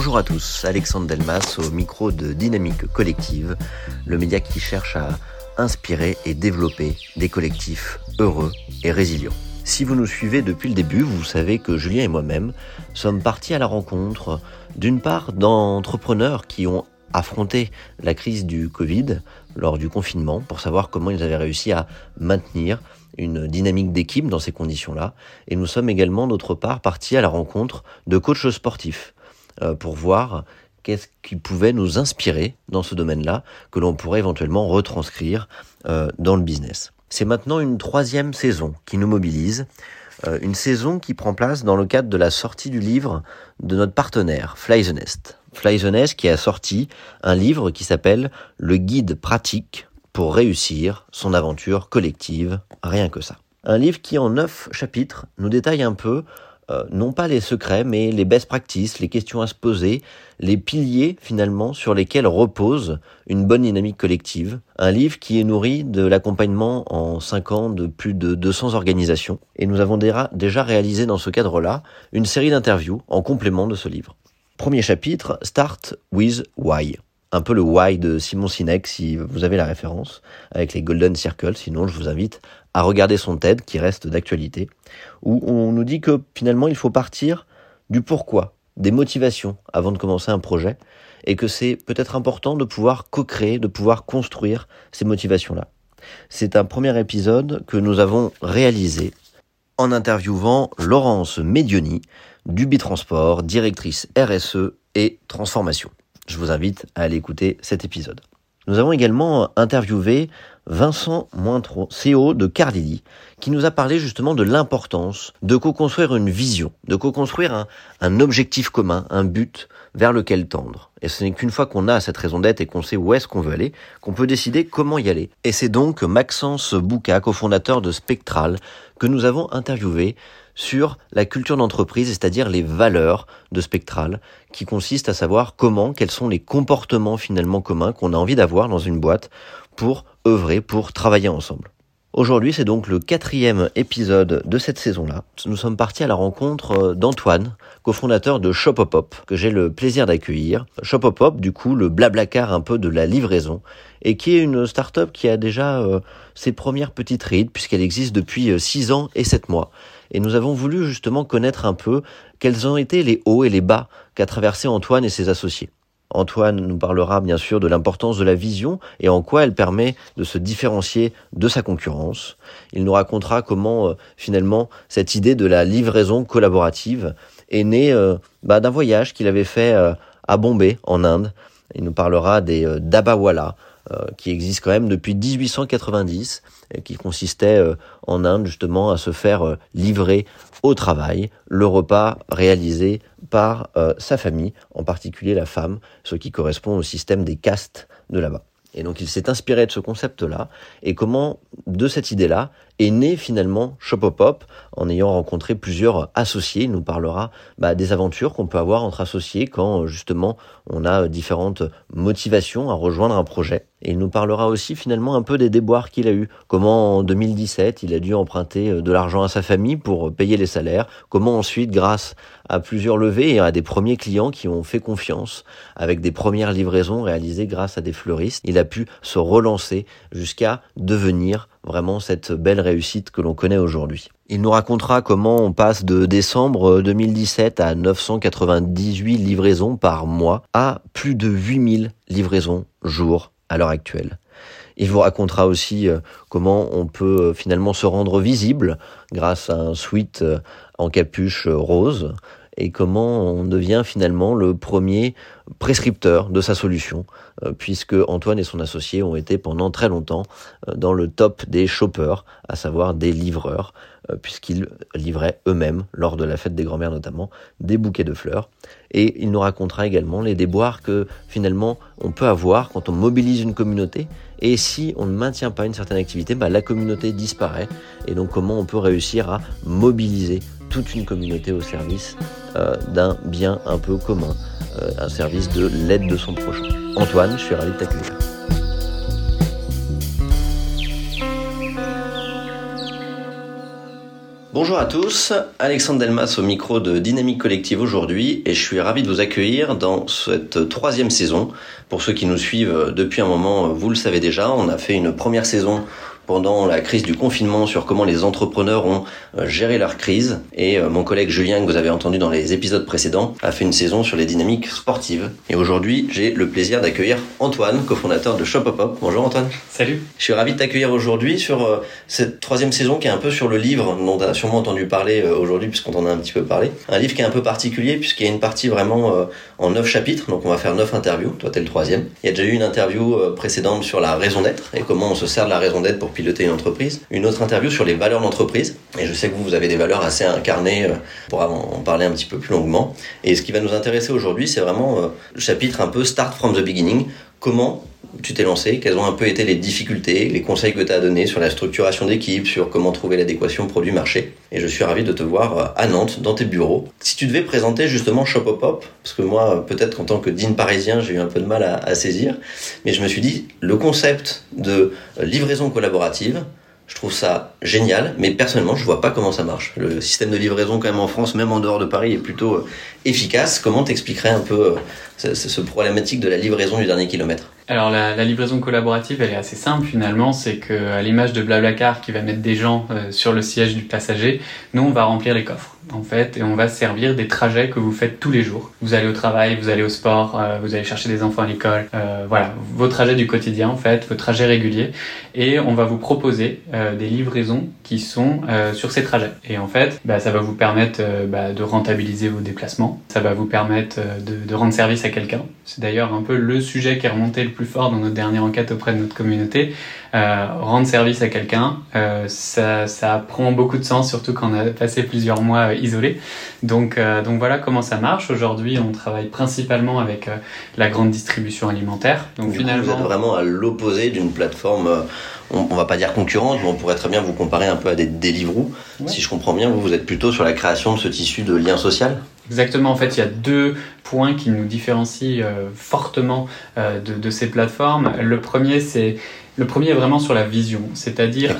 Bonjour à tous, Alexandre Delmas au micro de Dynamique Collective, le média qui cherche à inspirer et développer des collectifs heureux et résilients. Si vous nous suivez depuis le début, vous savez que Julien et moi-même sommes partis à la rencontre d'une part d'entrepreneurs qui ont affronté la crise du Covid lors du confinement pour savoir comment ils avaient réussi à maintenir une dynamique d'équipe dans ces conditions-là. Et nous sommes également d'autre part partis à la rencontre de coachs sportifs pour voir qu'est-ce qui pouvait nous inspirer dans ce domaine-là, que l'on pourrait éventuellement retranscrire euh, dans le business. C'est maintenant une troisième saison qui nous mobilise, euh, une saison qui prend place dans le cadre de la sortie du livre de notre partenaire, Fly the Nest. Fly the Nest qui a sorti un livre qui s'appelle Le guide pratique pour réussir son aventure collective, rien que ça. Un livre qui en neuf chapitres nous détaille un peu euh, non pas les secrets, mais les best practices, les questions à se poser, les piliers finalement sur lesquels repose une bonne dynamique collective. Un livre qui est nourri de l'accompagnement en 5 ans de plus de 200 organisations. Et nous avons déjà réalisé dans ce cadre-là une série d'interviews en complément de ce livre. Premier chapitre, Start with Why un peu le why de Simon Sinek si vous avez la référence avec les Golden Circles. Sinon, je vous invite à regarder son TED qui reste d'actualité où on nous dit que finalement il faut partir du pourquoi, des motivations avant de commencer un projet et que c'est peut-être important de pouvoir co-créer, de pouvoir construire ces motivations-là. C'est un premier épisode que nous avons réalisé en interviewant Laurence Medioni du Bitransport, directrice RSE et transformation. Je vous invite à aller écouter cet épisode. Nous avons également interviewé Vincent Mointreau, CEO de Cardili, qui nous a parlé justement de l'importance de co-construire une vision, de co-construire un, un, objectif commun, un but vers lequel tendre. Et ce n'est qu'une fois qu'on a cette raison d'être et qu'on sait où est-ce qu'on veut aller, qu'on peut décider comment y aller. Et c'est donc Maxence Bouca, cofondateur de Spectral, que nous avons interviewé sur la culture d'entreprise, c'est-à-dire les valeurs de Spectral, qui consistent à savoir comment, quels sont les comportements finalement communs qu'on a envie d'avoir dans une boîte pour œuvrer, pour travailler ensemble. Aujourd'hui, c'est donc le quatrième épisode de cette saison-là. Nous sommes partis à la rencontre euh, d'Antoine, cofondateur de Shopopop, que j'ai le plaisir d'accueillir. Shopopop, du coup, le blablacar un peu de la livraison, et qui est une start-up qui a déjà euh, ses premières petites rides, puisqu'elle existe depuis 6 euh, ans et 7 mois. Et nous avons voulu justement connaître un peu quels ont été les hauts et les bas qu'a traversé Antoine et ses associés. Antoine nous parlera bien sûr de l'importance de la vision et en quoi elle permet de se différencier de sa concurrence. Il nous racontera comment euh, finalement cette idée de la livraison collaborative est née euh, bah, d'un voyage qu'il avait fait euh, à Bombay en Inde. Il nous parlera des Dabawala qui existent quand même depuis 1890 et qui consistait en Inde justement à se faire livrer au travail le repas réalisé par euh, sa famille, en particulier la femme, ce qui correspond au système des castes de là-bas. Et donc il s'est inspiré de ce concept-là et comment de cette idée-là est né finalement Shopopop en ayant rencontré plusieurs associés. Il nous parlera bah, des aventures qu'on peut avoir entre associés quand justement on a différentes motivations à rejoindre un projet. Et il nous parlera aussi finalement un peu des déboires qu'il a eu. Comment en 2017 il a dû emprunter euh, de l'argent à sa famille pour payer les salaires. Comment ensuite grâce à plusieurs levées et à des premiers clients qui ont fait confiance avec des premières livraisons réalisées grâce à des fleuristes, il a pu se relancer jusqu'à devenir vraiment cette belle réussite que l'on connaît aujourd'hui. Il nous racontera comment on passe de décembre 2017 à 998 livraisons par mois à plus de 8000 livraisons jour à l'heure actuelle. Il vous racontera aussi euh, comment on peut euh, finalement se rendre visible grâce à un suite euh, en capuche rose et comment on devient finalement le premier prescripteur de sa solution, puisque Antoine et son associé ont été pendant très longtemps dans le top des shoppers, à savoir des livreurs, puisqu'ils livraient eux-mêmes, lors de la fête des grands-mères notamment, des bouquets de fleurs. Et il nous racontera également les déboires que finalement on peut avoir quand on mobilise une communauté. Et si on ne maintient pas une certaine activité, bah, la communauté disparaît. Et donc comment on peut réussir à mobiliser toute une communauté au service euh, d'un bien un peu commun, euh, un service de l'aide de son prochain. Antoine, je suis ravi de t'accueillir. Bonjour à tous, Alexandre Delmas au micro de Dynamique Collective aujourd'hui et je suis ravi de vous accueillir dans cette troisième saison. Pour ceux qui nous suivent depuis un moment, vous le savez déjà, on a fait une première saison pendant la crise du confinement sur comment les entrepreneurs ont euh, géré leur crise. Et euh, mon collègue Julien, que vous avez entendu dans les épisodes précédents, a fait une saison sur les dynamiques sportives. Et aujourd'hui, j'ai le plaisir d'accueillir Antoine, cofondateur de Shop Up Bonjour Antoine. Salut. Je suis ravi de t'accueillir aujourd'hui sur euh, cette troisième saison qui est un peu sur le livre dont tu as sûrement entendu parler aujourd'hui puisqu'on en a un petit peu parlé. Un livre qui est un peu particulier puisqu'il y a une partie vraiment en neuf chapitres, donc on va faire neuf interviews. Toi, t'es le troisième. Il y a déjà eu une interview précédente sur la raison d'être et comment on se sert de la raison d'être pour piloter une entreprise. Une autre interview sur les valeurs d'entreprise. Et je sais que vous, vous avez des valeurs assez incarnées, euh, pour en parler un petit peu plus longuement. Et ce qui va nous intéresser aujourd'hui, c'est vraiment euh, le chapitre un peu Start from the beginning. Comment tu t'es lancé, quelles ont un peu été les difficultés, les conseils que tu as donnés sur la structuration d'équipe, sur comment trouver l'adéquation produit-marché. Et je suis ravi de te voir euh, à Nantes, dans tes bureaux. Si tu devais présenter justement Shop Up parce que moi, peut-être qu'en tant que dean parisien, j'ai eu un peu de mal à saisir, mais je me suis dit, le concept de livraison collaborative, je trouve ça génial, mais personnellement, je vois pas comment ça marche. Le système de livraison, quand même, en France, même en dehors de Paris, est plutôt euh, efficace. Comment t'expliquerais un peu euh, ce, problématique de la livraison du dernier kilomètre? Alors, la, livraison collaborative, elle est assez simple finalement. C'est que, à l'image de Blablacar qui va mettre des gens euh, sur le siège du passager, nous, on va remplir les coffres en fait, et on va servir des trajets que vous faites tous les jours. Vous allez au travail, vous allez au sport, euh, vous allez chercher des enfants à l'école, euh, voilà, vos trajets du quotidien en fait, vos trajets réguliers, et on va vous proposer euh, des livraisons qui sont sur ces trajets. Et en fait, bah, ça va vous permettre bah, de rentabiliser vos déplacements, ça va vous permettre de, de rendre service à quelqu'un. C'est d'ailleurs un peu le sujet qui est remonté le plus fort dans notre dernière enquête auprès de notre communauté. Rendre service à quelqu'un, ça, ça prend beaucoup de sens, surtout quand on a passé plusieurs mois isolé. Donc, euh, donc voilà comment ça marche. Aujourd'hui, on travaille principalement avec euh, la grande distribution alimentaire. Donc finalement, vous êtes vraiment à l'opposé d'une plateforme. Euh, on, on, va pas dire concurrente, mais on pourrait très bien vous comparer un peu à des Deliveroo. Si je comprends bien, vous, vous êtes plutôt sur la création de ce tissu de lien social? Exactement, en fait, il y a deux points qui nous différencient fortement de, de, ces plateformes. Le premier, c'est le premier est vraiment sur la vision, c'est-à-dire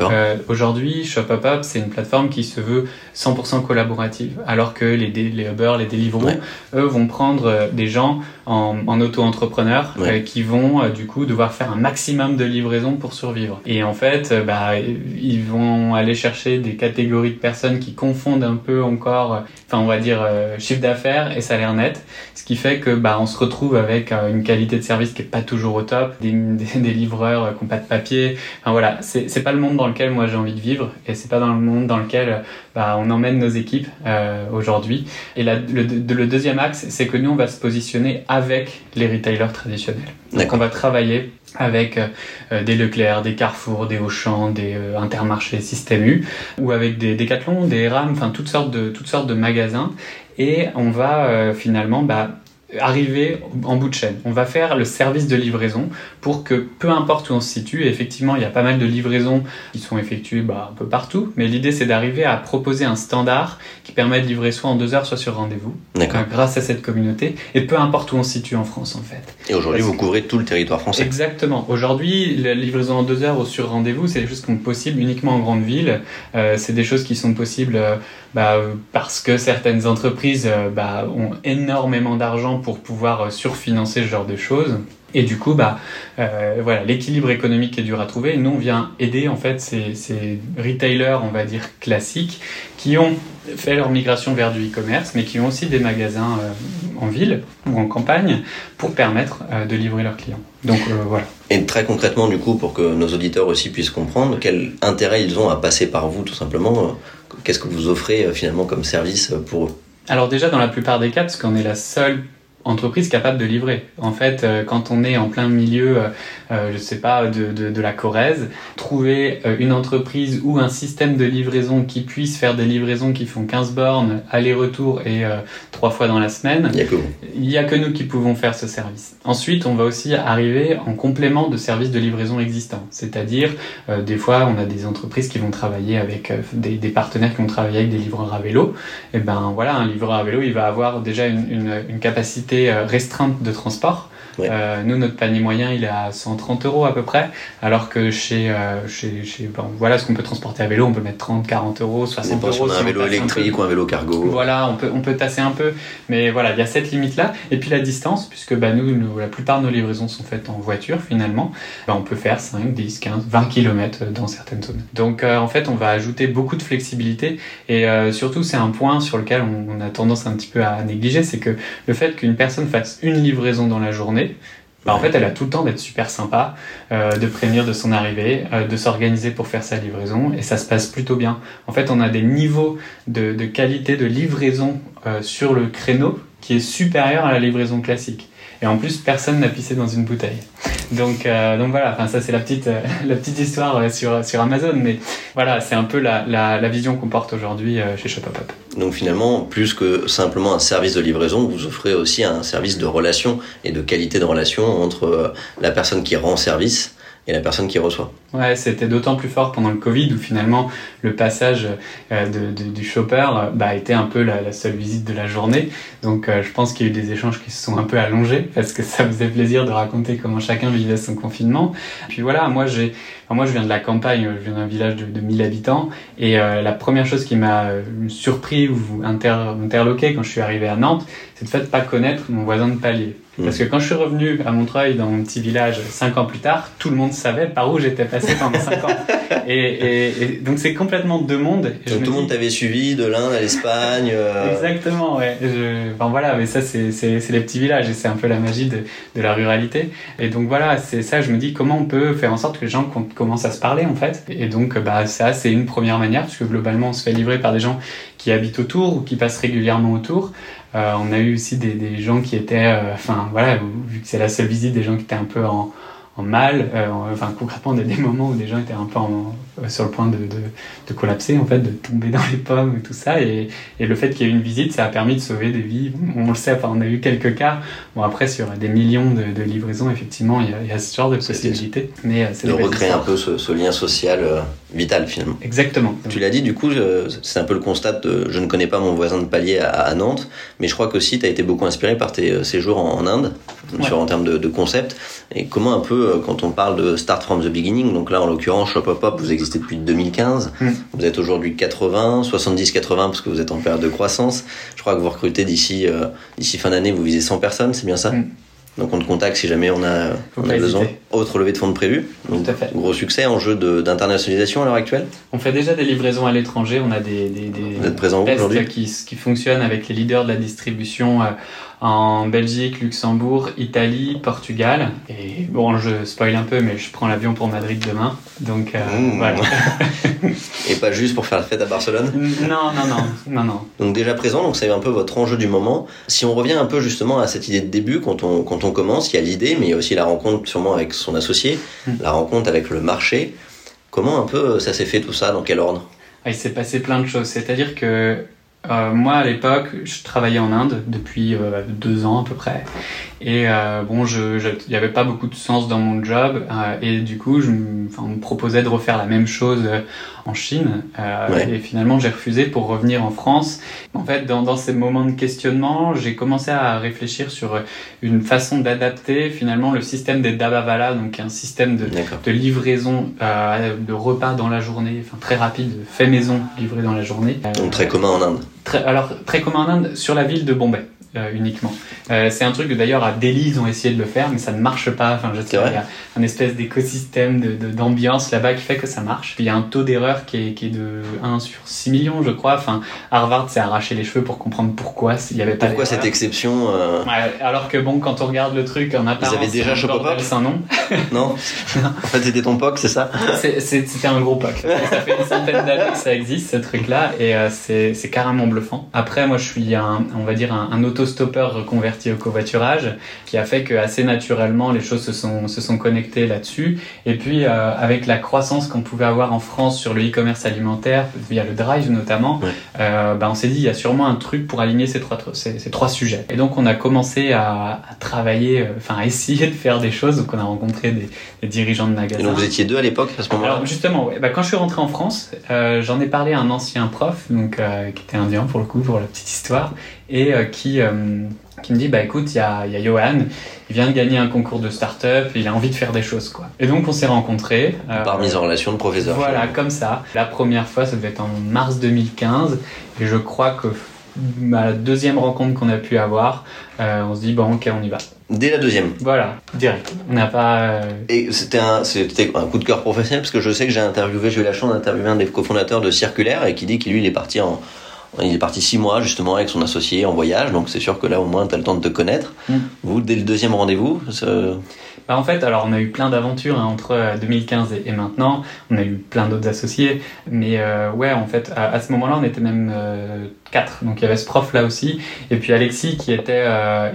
aujourd'hui, Shop Up Up, c'est une plateforme qui se veut 100% collaborative, alors que les, les Uber, les Deliveroo, eux vont prendre euh, des gens en, en auto-entrepreneurs euh, qui vont euh, du coup devoir faire un maximum de livraisons pour survivre. Et en fait, bah, ils vont aller chercher des catégories de personnes qui confondent un peu encore, enfin on va dire chiffre d'affaires et salaire net, ce qui fait que bah, on se retrouve avec une qualité de service qui est pas toujours au top, des, des, livreurs qui n'ont pas de papier. Enfin voilà, c'est pas le monde dans lequel moi j'ai envie de vivre et c'est pas dans le monde dans lequel bah, on emmène nos équipes euh, aujourd'hui. Et le, le, deuxième axe, c'est que nous, on va se positionner avec les retailers traditionnels. Donc on va travailler avec euh, des Leclerc, des Carrefour, des Auchan, des euh, Intermarché, Système U, ou avec des Decathlon, des RAM, enfin toutes sortes de toutes sortes de magasins. Et on va euh, finalement bah, arriver en bout de chaîne. On va faire le service de livraison pour que peu importe où on se situe, effectivement il y a pas mal de livraisons qui sont effectuées bah, un peu partout, mais l'idée c'est d'arriver à proposer un standard qui permet de livrer soit en deux heures, soit sur rendez-vous, euh, grâce à cette communauté, et peu importe où on se situe en France en fait. Et aujourd'hui vous couvrez tout le territoire français Exactement. Aujourd'hui la livraison en deux heures ou sur rendez-vous, c'est des choses qui sont possibles uniquement en grande ville, euh, c'est des choses qui sont possibles euh, bah, parce que certaines entreprises bah, ont énormément d'argent pour pouvoir euh, surfinancer ce genre de choses. Et du coup, bah, euh, voilà, l'équilibre économique est dur à trouver. nous, on vient aider en fait ces, ces, retailers, on va dire classiques, qui ont fait leur migration vers du e-commerce, mais qui ont aussi des magasins euh, en ville ou en campagne pour permettre de livrer leurs clients. Donc voilà. Et très concrètement, du coup, pour que nos auditeurs aussi puissent comprendre quel intérêt ils ont à passer par vous, tout simplement, qu'est-ce que vous offrez finalement comme service pour eux? Alors déjà dans la plupart des cas, parce qu'on est la seule entreprise capable de livrer. En fait, euh, quand on est en plein milieu, euh, euh, je sais pas, de, de, de, la Corrèze, trouver une entreprise ou un système de livraison qui puisse faire des livraisons qui font 15 bornes, aller-retour et trois fois dans la semaine, il n'y a, que y a que nous qui pouvons faire ce service. Ensuite, on va aussi arriver en complément de services de livraison existants. C'est-à-dire, des fois, on a des entreprises qui vont travailler avec des, des, partenaires qui vont travailler avec des livreurs à vélo. Et ben voilà, un livreur à vélo, il va avoir déjà une, une, une capacité quantité restreinte de transport. Euh, nous, notre panier moyen, il est à 130 euros à peu près, alors que chez, euh, chez, chez voilà ce qu'on peut transporter à vélo, on peut mettre 30, 40 euros, 60 euros. Si on a un vélo électrique ou un vélo cargo. Voilà, on peut, on peut tasser un peu, mais voilà, il y a cette limite-là. Et puis la distance, puisque bah, nous, la plupart de nos livraisons sont faites en voiture finalement, bah, on peut faire 5, 10, 15, 20 km dans certaines zones. Donc euh, en fait, on va ajouter beaucoup de flexibilité et surtout, c'est un point sur lequel on, on a tendance un petit peu à négliger, c'est que le fait qu'une personne fasse une livraison dans la journée, bah, en fait, elle a tout le temps d'être super sympa, euh, de prévenir de son arrivée, euh, de s'organiser pour faire sa livraison, et ça se passe plutôt bien. En fait, on a des niveaux de, qualité de livraison euh, sur le créneau qui est supérieur à la livraison classique. Et en plus, personne n'a pissé dans une bouteille. Donc, euh, donc voilà, enfin, ça c'est la petite, euh, la petite histoire euh, sur, sur Amazon, mais voilà, c'est un peu la, la, la vision qu'on porte aujourd'hui chez Shopapop. Donc finalement, plus que simplement un service de livraison, vous offrez aussi un service de relation et de qualité de relation entre la personne qui rend service et la personne qui reçoit. Ouais, c'était d'autant plus fort pendant le Covid où finalement le passage euh, de, du shopper bah, était un peu la, seule visite de la journée. Donc euh, je pense qu'il y a eu des échanges qui se sont un peu allongés parce que ça faisait plaisir de raconter comment chacun vivait son confinement. Puis voilà, moi j'ai, moi je viens de la campagne, je viens d'un village de, de 1000 habitants et euh, la première chose qui m'a surpris ou inter interloqué quand je suis arrivé à Nantes, c'est le fait de pas connaître mon voisin de palier. Parce que quand je suis revenu à Montreuil, dans mon petit village, cinq ans plus tard, tout le monde savait par où j'étais passé pendant cinq ans. Et, donc c'est complètement deux mondes. donc tout le monde t'avait suivi de l'Inde à l'Espagne. Euh. Exactement, ouais. Enfin voilà, mais ça c'est les petits villages et c'est un peu la magie de, de, la ruralité. Et donc voilà, c'est ça, je me dis comment on peut faire en sorte que les gens commencent à se parler en fait? Et donc bah ça c'est une première manière, parce que globalement on se fait livrer par des gens qui habitent autour ou qui passent régulièrement autour. Euh, on a eu aussi des, des gens qui étaient, euh, enfin voilà, vu que c'est la seule visite, des gens qui étaient un peu en, mal. Euh, enfin concrètement, on a des moments où des gens étaient un peu en, sur le point de, de, de, collapser, en fait, de tomber dans les pommes et tout ça. Et, et le fait qu'il y ait eu une visite, ça a permis de sauver des vies. On le sait, enfin, on a eu quelques cas. Bon, après, sur des millions de, de livraisons, effectivement, il y, a, il y, a, ce genre de possibilités. Mais c'est de recréer un peu ce, ce lien social vital finalement. Exactement. Tu l'as dit, du coup, c'est un peu le constat de je ne connais pas mon voisin de palier à, Nantes, mais je crois qu'aussi tu as été beaucoup inspiré par tes euh, séjours en, Inde, sur, en termes de, de, concept. Et comment un peu, euh, quand on parle de Start from the Beginning, donc là en l'occurrence, Shop Up Up, vous existez depuis 2015, mm. vous êtes aujourd'hui 80, 70-80 parce que vous êtes en période de croissance. Je crois que vous recrutez d'ici euh, d'ici fin d'année, vous visez 100 personnes, c'est bien ça mm. Donc on te contacte si jamais on a, on a besoin. Autre levée de fonds de prévu. Donc, Tout à fait. Gros succès en jeu d'internationalisation à l'heure actuelle On fait déjà des livraisons à l'étranger. On a des, des, des Vous êtes présent aujourd'hui qui, qui fonctionnent avec les leaders de la distribution euh, en Belgique, Luxembourg, Italie, Portugal. Et bon, je spoil un peu, mais je prends l'avion pour Madrid demain. Donc euh, mmh. voilà. Et pas juste pour faire la fête à Barcelone? Non, non, non, non, non. Donc déjà présent, donc c'est un peu votre enjeu du moment. Si on revient un peu justement à cette idée de début, quand on, quand on commence, il y a l'idée, mais il y a aussi la rencontre sûrement avec son associé, mmh. la rencontre avec le marché. Comment un peu ça s'est fait tout ça? Dans quel ordre? Ah, Il s'est passé plein de choses. C'est-à-dire que euh, moi, à l'époque, je travaillais en Inde depuis euh, deux ans à peu près. Et euh, bon, je, il n'y avait pas beaucoup de sens dans mon job. Euh, et du coup, je, on me proposait de refaire la même chose euh, en Chine. Et finalement, j'ai refusé pour revenir en France. En fait, dans, dans ces moments de questionnement, j'ai commencé à réfléchir sur une façon d'adapter finalement le système des Dabavala, donc un système de, de livraison de repas dans la journée, enfin très rapide, fait maison, livré dans la journée. donc très commun en Inde. Très, alors très commun en Inde sur la ville de Bombay. Euh, uniquement. Euh, c'est un truc que d'ailleurs à Delhi ils ont essayé de le faire, mais ça ne marche pas. Enfin, je sais, il y a un espèce d'écosystème de, d'ambiance là-bas qui fait que ça marche. Puis il y a un taux d'erreur qui est, qui est de 1 sur 6 millions, je crois. Enfin, Harvard s'est arraché les cheveux pour comprendre pourquoi il y avait pas. Pourquoi cette exception euh... ouais, Alors que bon, quand on regarde le truc en apparence, ils avaient déjà Shopopop sans nom. non. en fait, c'était ton POC, c'est ça C'était un gros POC. ça fait une centaine d'années que ça existe ce truc-là et euh, c'est carrément bluffant. Après, moi, je suis un, on va dire un, un autostoppeur reconverti au covoiturage, qui a fait que assez naturellement les choses se sont, se sont connectées là-dessus. Et puis euh, avec la croissance qu'on pouvait avoir en France sur le e-commerce alimentaire, via le Drive notamment, euh, bah, on s'est dit il y a sûrement un truc pour aligner ces trois, ces, ces trois sujets. Et donc on a commencé à, à travailler, euh, enfin à essayer de faire des choses. Donc on a rencontré des, des dirigeants de magasins. Et donc vous étiez deux à l'époque à ce moment-là Alors justement, bah, quand je suis rentré en France, j'en ai parlé à un ancien prof, donc qui était indien pour le coup, pour la petite histoire, et qui, qui me dit bah écoute, il y a, y a Johan, il vient de gagner un concours de start-up, il a envie de faire des choses quoi. Et donc on s'est rencontrés. Par mise en relation de professeur. Voilà, comme ça. La première fois, ça devait être en mars 2015, et je crois que la deuxième rencontre qu'on a pu avoir, on se dit bon ok on y va. Dès la deuxième. Voilà, direct. On n'a pas. Euh, Et c'était un, c'était un coup de cœur professionnel parce que je sais que j'ai interviewé, j'ai eu la chance d'interviewer un des cofondateurs de Circulaire et qui dit qu'il lui il est parti en, il est parti six mois justement avec son associé en voyage, donc c'est sûr que là au moins tu as le temps de te connaître. Mm. Vous, dès le deuxième rendez-vous bah en fait, alors on a eu plein d'aventures hein, entre 2015 euh, et, maintenant. On a eu plein d'autres associés, mais euh, ouais, en fait, à, ce moment-là, on était même euh, quatre. Donc il y avait ce prof là aussi, et puis Alexis qui était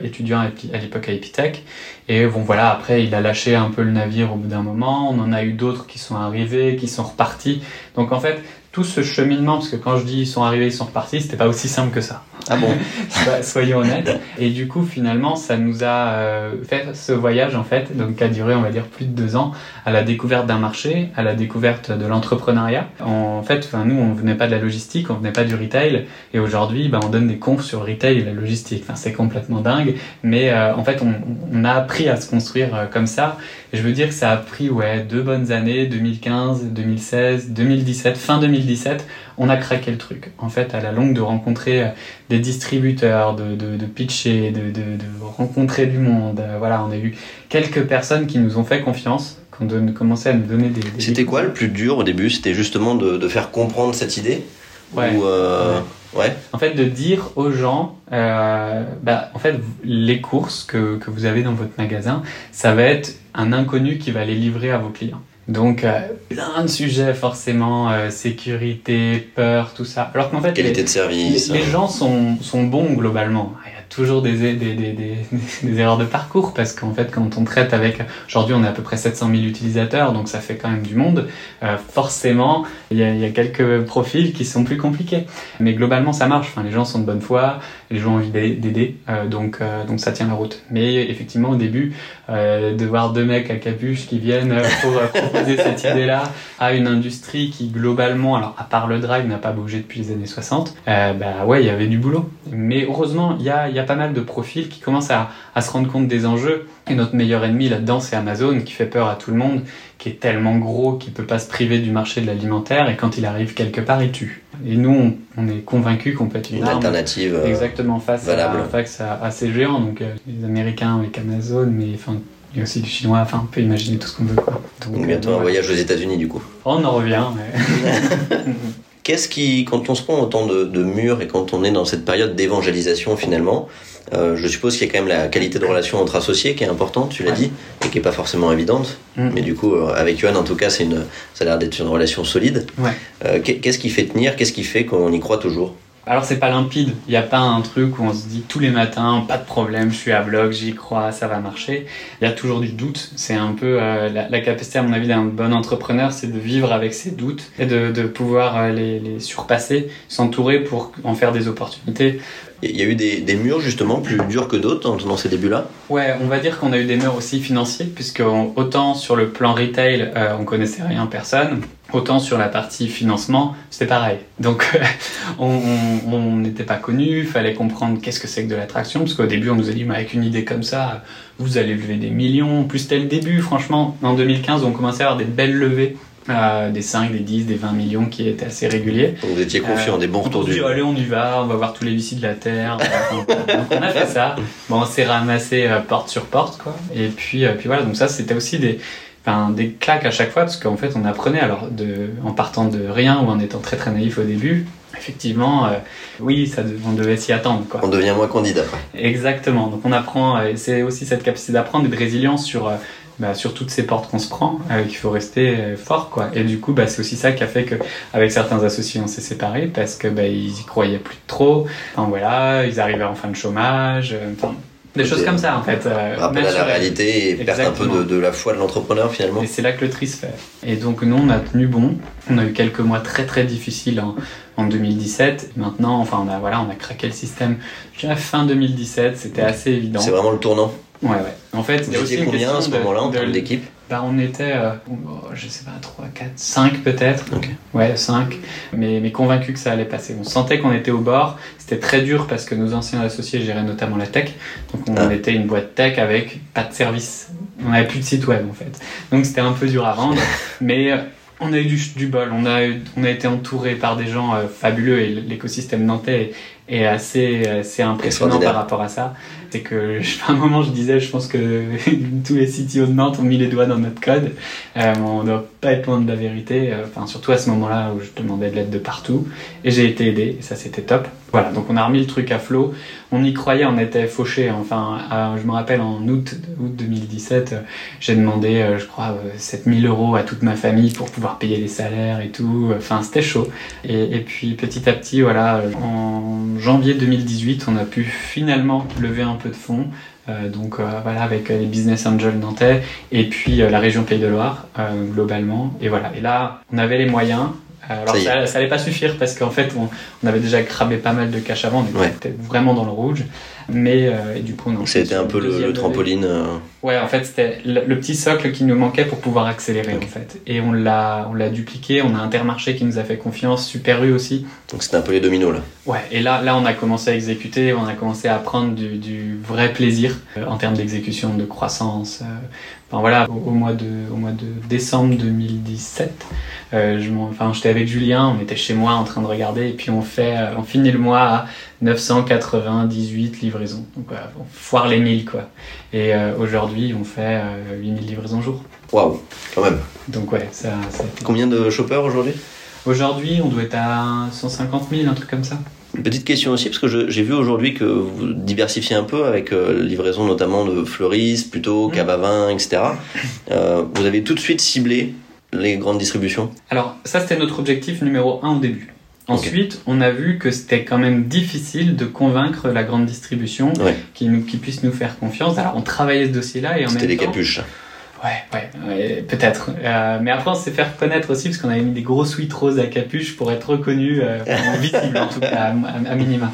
étudiant à, l'époque à Epitech. Et bon voilà, après il a lâché un peu le navire au bout d'un moment. On en a eu d'autres qui sont arrivés, qui sont repartis. Donc en fait, tout ce cheminement, parce que quand je dis ils sont arrivés, ils sont repartis, c'était pas aussi simple que ça. Ah bon Soyons honnêtes. Et du coup, finalement, ça nous a euh, fait ce voyage, en fait, donc qui a duré, on va dire, plus de deux ans, à la découverte d'un marché, à la découverte de l'entrepreneuriat. En fait, enfin, nous, on venait pas de la logistique, on venait pas du retail, et aujourd'hui, bah, on donne des confs sur le retail et la logistique. Enfin, c'est complètement dingue, mais euh, en fait, on, on, a appris à se construire euh, comme ça. Et je veux dire que ça a pris, ouais, deux bonnes années, 2015, 2016, 2017, fin 2017, on a craqué le truc. En fait, à la longue, de rencontrer euh, des distributeurs, de, de, pitcher, de, de, rencontrer du monde. Euh, voilà, on a eu quelques personnes qui nous ont fait confiance, qui ont commencé à nous donner des. C'était quoi le plus dur au début? C'était justement de, faire comprendre cette idée? Ouais. Euh, ouais. En fait, de dire aux gens, bah, en fait, les courses que, que vous avez dans votre magasin, ça va être un inconnu qui va les livrer à vos clients. Donc euh, plein de sujets forcément, euh, sécurité, peur, tout ça. Alors qu'en fait, qualité de service. Les, gens sont, sont bons globalement toujours des, des, des, des, erreurs de parcours parce qu'en fait, quand on traite avec. Aujourd'hui, on a à peu près 700 000 utilisateurs, donc ça fait quand même du monde. Euh, forcément, il y, a, y, a, quelques profils qui sont plus compliqués. Mais globalement, ça marche. Enfin, les gens sont de bonne foi, les gens ont envie d'aider, euh, donc, euh, donc ça tient la route. Mais effectivement, au début, de voir deux mecs à capuche qui viennent pour proposer cette idée-là à une industrie qui, globalement, alors à part le drive, n'a pas bougé depuis les années 60, bah ouais, il y avait du boulot. Mais heureusement, il y a, y a pas mal de profils qui commencent à, se rendre compte des enjeux. Et notre meilleur ennemi là-dedans, c'est Amazon, qui fait peur à tout le monde, qui est tellement gros qu'il peut pas se priver du marché de l'alimentaire, et quand il arrive quelque part, il tue. Et nous, on, est convaincus qu'on peut être une, alternative euh, exactement face, À, à, ces géants, donc euh, les Américains avec Amazon, mais enfin il y a aussi du chinois, enfin on peut imaginer tout ce qu'on veut. Quoi. Donc, bientôt un voyage aux États-Unis du coup? On en revient. Mais... Qu'est-ce qui, quand on se prend autant de, murs et quand on est dans cette période d'évangélisation finalement, euh, je suppose qu'il y a quand même la qualité de relation entre associés qui est importante, tu l'as dit, et qui est pas forcément évidente. Mm. Mais du coup, euh, avec Johan, en tout cas, c'est une, ça a l'air d'être une relation solide. Ouais. Euh, qu'est-ce qui fait tenir? Qu'est-ce qui fait qu'on y croit toujours? Alors c'est pas limpide, il n'y a pas un truc où on se dit tous les matins, pas de problème, je suis à bloc, j'y crois, ça va marcher. Il y a toujours du doute. C'est un peu euh, la, capacité à mon avis d'un bon entrepreneur, c'est de vivre avec ses doutes et de, de pouvoir euh, les, les, surpasser, s'entourer pour en faire des opportunités. Il y a eu des, des murs justement plus durs que d'autres dans, ces débuts-là? Ouais, on va dire qu'on a eu des murs aussi financiers, puisque autant sur le plan retail, euh, on connaissait rien, personne, autant sur la partie financement, c'était pareil. Donc on n'était pas connu, fallait comprendre qu'est-ce que c'est que de l'attraction, parce qu'au début on nous a dit, mais avec une idée comme ça, vous allez lever des millions, plus c'était le début, franchement, en 2015 on commençait à avoir des belles levées euh, des 5, des 10, des 20 millions qui étaient assez réguliers. vous étiez confiant, des bons retours du... Allez, on y va, on va voir tous les vicis de la Terre. donc on a fait ça. Bon, on s'est ramassé euh, porte sur porte, quoi. Et puis, euh, puis voilà, donc ça, c'était aussi des, enfin, des claques à chaque fois, parce qu'en fait, on apprenait, alors, de, en partant de rien ou en étant très très naïf au début, effectivement, oui, ça, on devait s'y attendre. Quoi. On devient moins candidat. Exactement. Donc on apprend, c'est aussi cette capacité d'apprendre et de résilience sur bah, sur toutes ces portes qu'on se prend, euh, qu'il faut rester euh, fort, quoi. Et du coup, bah, c'est aussi ça qui a fait que, avec certains associés, on s'est séparés parce que, bah, ils y croyaient plus trop. Enfin, voilà, ils arrivaient en fin de chômage. Euh, des choses comme ça, en fait. Rappel à la réalité et perdre un peu de, de, la foi de l'entrepreneur, finalement. Et c'est là que le tri se fait. Et donc, nous, on a tenu bon. On a eu quelques mois très, très difficiles en, en 2017. Maintenant, enfin, on a, voilà, on a craqué le système. Je dirais fin 2017, c'était assez évident. C'est vraiment le tournant Ouais, ouais. En fait, c'était aussi une combien à ce moment-là en termes d'équipe bah, on était, euh, je sais pas, 3, 4, 5 peut-être. Ouais, 5. Mais, mais convaincus que ça allait passer. On sentait qu'on était au bord. C'était très dur parce que nos anciens associés géraient notamment la tech. Donc on ah. était une boîte tech avec pas de service. On n'avait plus de site web en fait. Donc c'était un peu dur à vendre. mais euh, on a eu du, du bol. On a, on a été entouré par des gens euh, fabuleux et l'écosystème nantais est assez, assez impressionnant par rapport à ça. C'est que à un moment je disais, je pense que tous les CTO de Nantes ont mis les doigts dans notre code. Euh, on ne doit pas être loin de la vérité. Euh, enfin, surtout à ce moment-là où je demandais de l'aide de partout. Et j'ai été aidé. Et ça, c'était top. Voilà. Donc on a remis le truc à flot. On y croyait, on était fauché. Enfin, je me rappelle en août, août 2017, j'ai demandé, euh, je crois, 7000 euros à toute ma famille pour pouvoir payer les salaires et tout. Enfin, c'était chaud. Et, puis petit à petit, voilà, en janvier 2018, on a pu finalement lever un peu de fonds. Euh, donc euh, voilà, avec les business angels nantais et puis euh, la région Pays de Loire globalement. Et voilà. Et là, on avait les moyens. Alors ça, ça, allait pas suffire parce qu'en fait, on, on, avait déjà cramé pas mal de cash avant, on était vraiment dans le rouge. Mais et du coup. C'était un peu le, trampoline. Ouais, en fait, c'était le, petit socle qui nous manquait pour pouvoir accélérer, en fait. Et on l'a, on l'a dupliqué. On a Intermarché qui nous a fait confiance, Super U aussi. Donc c'était un peu les dominos, là. Ouais, et là, là, on a commencé à exécuter, on a commencé à prendre du, du vrai plaisir euh, en termes d'exécution, de croissance. Euh. enfin voilà, au, mois de, au mois de décembre 2017, euh, je enfin, j'étais avec Julien, on était chez moi en train de regarder, et puis on fait, on finit le mois à 998 livraisons. Donc voilà, on foire les 1000, quoi. Et aujourd'hui, on fait 8000 euh, livraisons jour. Waouh, quand même. Donc ouais, ça... Combien de shoppers aujourd'hui? Aujourd'hui, on doit être à 150 000, un truc comme ça. Petite question aussi, parce que j'ai vu aujourd'hui que vous diversifiez un peu avec euh, livraison notamment de fleuristes, plutôt, cave à vin, etc. Euh, vous avez tout de suite ciblé les grandes distributions? Alors, ça, c'était notre objectif numéro un au début. Ensuite, on a vu que c'était quand même difficile de convaincre la grande distribution qui, nous, qui puisse nous faire confiance. Alors, on travaillait ce dossier-là et en C'était les capuches. Ouais, ouais, peut-être. Euh, mais après, on s'est fait reconnaître aussi parce qu'on avait mis des gros suites roses à capuche pour être reconnu, euh, visible en tout cas, à, minima.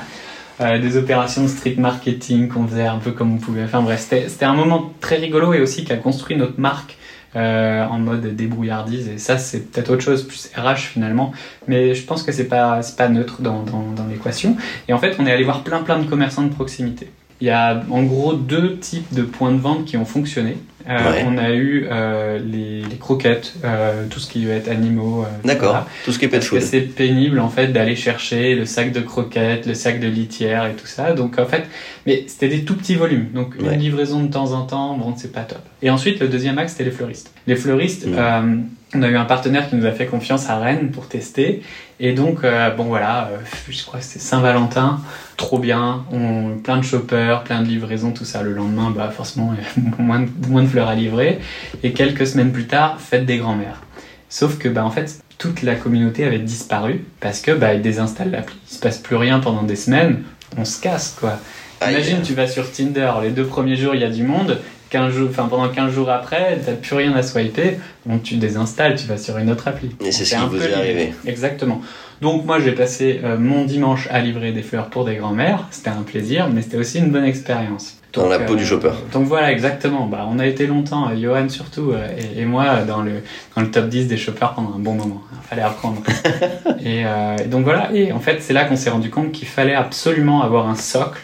Euh, des opérations de street marketing qu'on faisait un peu comme on pouvait. Enfin bref, c'était un moment très rigolo et aussi qui a construit notre marque euh, en mode débrouillardise. Et ça, c'est peut-être autre chose, plus RH finalement. Mais je pense que c'est pas, pas neutre dans l'équation. Et en fait, on est allé voir plein plein de commerçants de proximité. Il y a en gros deux types de points de vente qui ont fonctionné. Euh, on a eu euh, les, les, croquettes, euh, tout ce qui va être animaux. D'accord, tout ce qui est pet food. C'est pénible en fait d'aller chercher le sac de croquettes, le sac de litière et tout ça. Donc en fait, mais c'était des tout petits volumes. Donc une livraison de temps en temps, bon, c'est pas top. Et ensuite, le deuxième axe, c'était les fleuristes. Les fleuristes, mmh. On a eu un partenaire qui nous a fait confiance à Rennes pour tester. Et donc, bon voilà, je crois que c'était Saint-Valentin trop bien, on, plein de shoppers, plein de livraisons, tout ça. Le lendemain, bah, forcément, moins de, moins de fleurs à livrer. Et quelques semaines plus tard, fête des grands-mères. Sauf que, bah, en fait, toute la communauté avait disparu parce que, bah, ils désinstallent l'appli. Il se passe plus rien pendant des semaines, on se casse, quoi. Imagine, tu vas sur Tinder, les deux premiers jours, il y a du monde. 15 jours, enfin, pendant 15 jours après, tu n'as plus rien à swiper, donc tu désinstalles, tu vas sur une autre appli. Et c'est ce qui vous est arrivé. Exactement. Donc moi j'ai passé euh, mon dimanche à livrer des fleurs pour des grands-mères, c'était un plaisir, mais c'était aussi une bonne expérience. Dans la peau du shopper. Euh, donc voilà, exactement. Bah, on a été longtemps, euh, Johan surtout, et, moi, dans le, dans le top 10 des shoppers pendant un bon moment. Il fallait apprendre. et, donc voilà, et en fait c'est là qu'on s'est rendu compte qu'il fallait absolument avoir un socle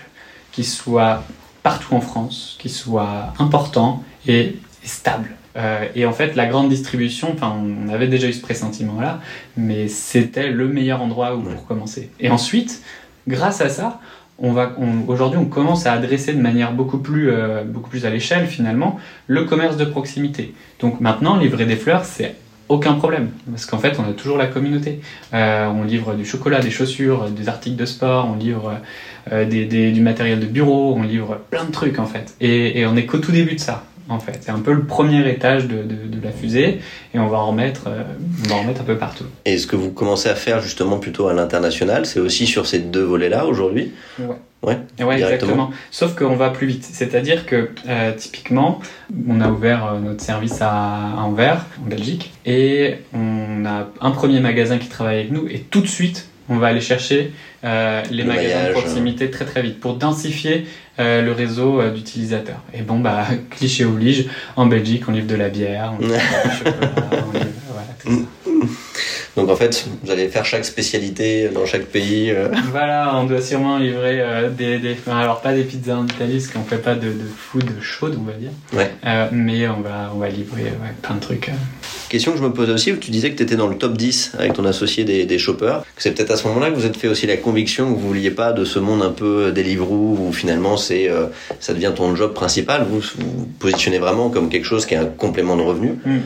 qui soit partout en France, qui soit important et stable. Euh, et en fait, la grande distribution, enfin, on avait déjà eu ce pressentiment-là, mais c'était le meilleur endroit où pour commencer. Et ensuite, grâce à ça, on va, aujourd'hui, on commence à adresser de manière beaucoup plus, euh, beaucoup plus à l'échelle finalement le commerce de proximité. Donc maintenant, livrer des fleurs, c'est aucun problème parce qu'en fait, on a toujours la communauté. Euh, on livre du chocolat, des chaussures, des articles de sport, on livre des, des, du matériel de bureau, on livre plein de trucs en fait. Et, et on est qu'au tout début de ça en fait. C'est un peu le premier étage de, de, la fusée et on va en remettre, euh, on va en remettre un peu partout. Et ce que vous commencez à faire justement plutôt à l'international, c'est aussi sur ces deux volets-là aujourd'hui Ouais. Ouais, ouais exactement. Sauf qu'on va plus vite. C'est-à-dire que euh, typiquement, on a ouvert euh, notre service à, Anvers, en Belgique, et on a un premier magasin qui travaille avec nous et tout de suite, on va aller chercher les magasins de proximité très très vite pour densifier le réseau d'utilisateurs. Et bon, bah, cliché oblige, en Belgique, on livre de la bière, on livre du chocolat, on livre, voilà. Donc en fait, vous allez faire chaque spécialité dans chaque pays. Euh. Voilà, on doit sûrement livrer euh, des, des, alors pas des pizzas en Italie, parce qu'on fait pas de, de food chaude, on va dire. Ouais. Euh, mais on va, on va livrer plein de trucs. Question que je me pose aussi, tu disais que tu étais dans le top 10 avec ton associé des, des shoppers. C'est peut-être à ce moment-là que vous êtes fait aussi la conviction que vous vouliez pas de ce monde un peu Deliveroo où finalement c'est ça devient ton job principal. Vous vous positionnez vraiment comme quelque chose qui est un complément de revenu. Mm.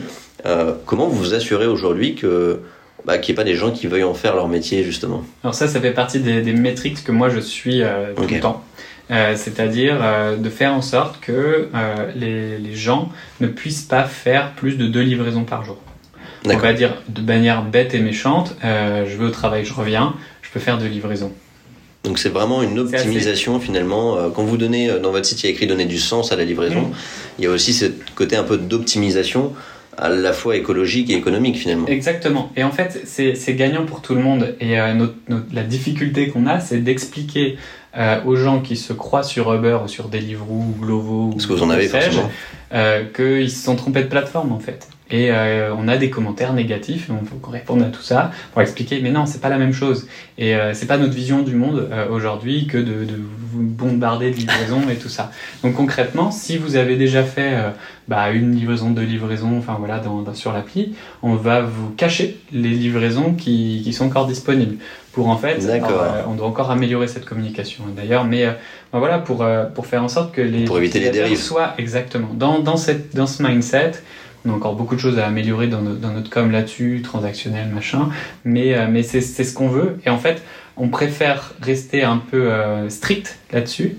Comment vous vous assurez aujourd'hui que bah, qu'il n'y ait pas des gens qui veuillent en faire leur métier justement? Alors ça, ça fait partie des, des métriques que moi je suis euh, tout le temps. Euh, c'est-à-dire euh, de faire en sorte que euh, les, les, gens ne puissent pas faire plus de deux livraisons par jour. On va dire de manière bête et méchante, je vais au travail, je reviens, je peux faire deux livraisons. Donc c'est vraiment une optimisation finalement. Quand vous donnez dans votre site, il y a écrit donner du sens à la livraison. Mm. Il y a aussi ce côté un peu d'optimisation à la fois écologique et économique finalement. Exactement. Et en fait, c'est gagnant pour tout le monde. Et euh, notre, la difficulté qu'on a, c'est d'expliquer euh, aux gens qui se croient sur Uber ou sur Deliveroo ou Glovo Parce que vous en avez forcément. Euh, qu'ils se sont trompés de plateforme en fait. Et euh, on a des commentaires négatifs, et on peut répondre à tout ça pour expliquer, mais non, c'est pas la même chose. Et euh, c'est pas notre vision du monde euh, aujourd'hui que de, de, vous bombarder de livraisons et tout ça. Donc concrètement, si vous avez déjà fait bah, une livraison, deux livraisons, enfin voilà, dans, sur l'appli, on va vous cacher les livraisons qui, qui sont encore disponibles. Pour en fait, on doit encore améliorer cette communication d'ailleurs, mais bah, voilà, pour, pour faire en sorte que les pour éviter les dérives soient exactement dans, dans, cette, dans ce mindset on a encore beaucoup de choses à améliorer dans, notre, com là-dessus, transactionnel, machin. Mais, euh, mais c'est ce qu'on veut. Et en fait, on préfère rester un peu euh, strict là-dessus.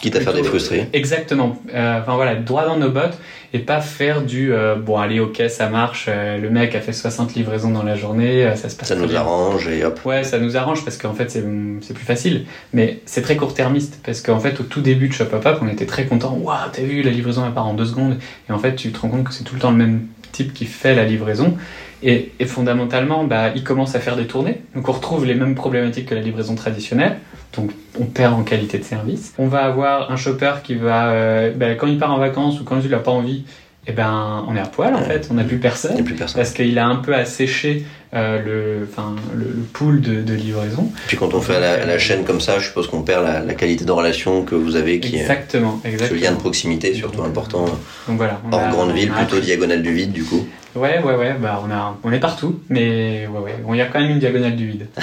Quitte à faire des frustrés. Exactement. Euh, enfin voilà, droit dans nos bottes et pas faire du euh, bon allez ok ça marche euh, le mec a fait 60 livraisons dans la journée euh, ça se passe ça nous arrange et hop. Ouais ça nous arrange parce qu'en fait c'est plus facile. Mais c'est très court-termiste parce qu'en fait au tout début de Shop Up Up on était très content waouh t'as vu la livraison elle part en deux secondes. Et en fait tu te rends compte que c'est tout le temps le même type qui fait la livraison. Et, et fondamentalement bah il commence à faire des tournées. Donc on retrouve les mêmes problématiques que la livraison traditionnelle donc on perd en qualité de service. On va avoir un shopper qui va, euh, ben, quand il part en vacances ou quand il n'a pas envie, eh ben, on est à poil en fait, on n'a plus personne, plus personne. parce qu'il a un peu asséché euh, le, enfin, le, pool de, de, livraison. Puis quand on fait à la, la, chaîne comme ça, je suppose qu'on perd la, la, qualité de relation que vous avez, qui exactement, est exactement. ce lien de proximité surtout important. Donc voilà. Hors grande ville, plutôt diagonale du vide du coup. Ouais, ouais, ouais, bah on, a, on est partout, mais ouais, ouais. Il y a quand même une diagonale du vide.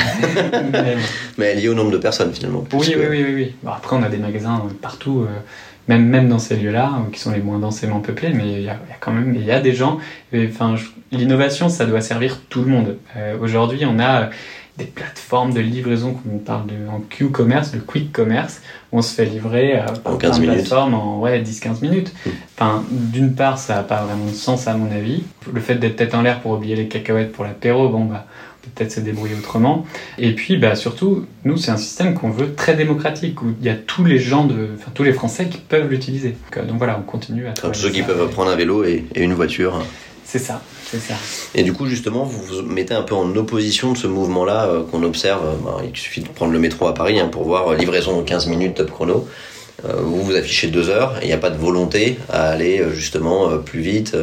mais, elle est liée au nombre de personnes finalement. Oui, oui, oui, oui, oui. Bon, après, on a des magasins partout. Euh, même, même dans ces lieux-là, euh, qui sont les moins densément peuplés, mais il y, a, quand même il y a des gens. Enfin, l'innovation, ça doit servir tout le monde. Euh, aujourd'hui, on a des plateformes de livraison, comme on parle de, en Q-commerce, le quick commerce, où on se fait livrer euh, par en 15 minutes. en ouais, 10-15 minutes. Mmh. Enfin, d'une part, ça n'a pas vraiment de sens à mon avis. Le fait d'être tête en l'air pour oublier les cacahuètes pour l'apéro, bon bah peut-être se débrouiller autrement. Et puis, bah, surtout, nous, c'est un système qu'on veut très démocratique, où il y a tous les gens, de, enfin, tous les Français qui peuvent l'utiliser. Donc, euh, voilà, on continue à... Tous ceux qui peuvent prendre un vélo et, une voiture. C'est ça, c'est ça. Et du coup, justement, vous vous mettez un peu en opposition de ce mouvement-là euh, qu'on observe. Euh, bah, il suffit de prendre le métro à Paris hein, pour voir livraison en 15 minutes top chrono. vous vous affichez deux heures et il n'y a pas de volonté à aller justement plus vite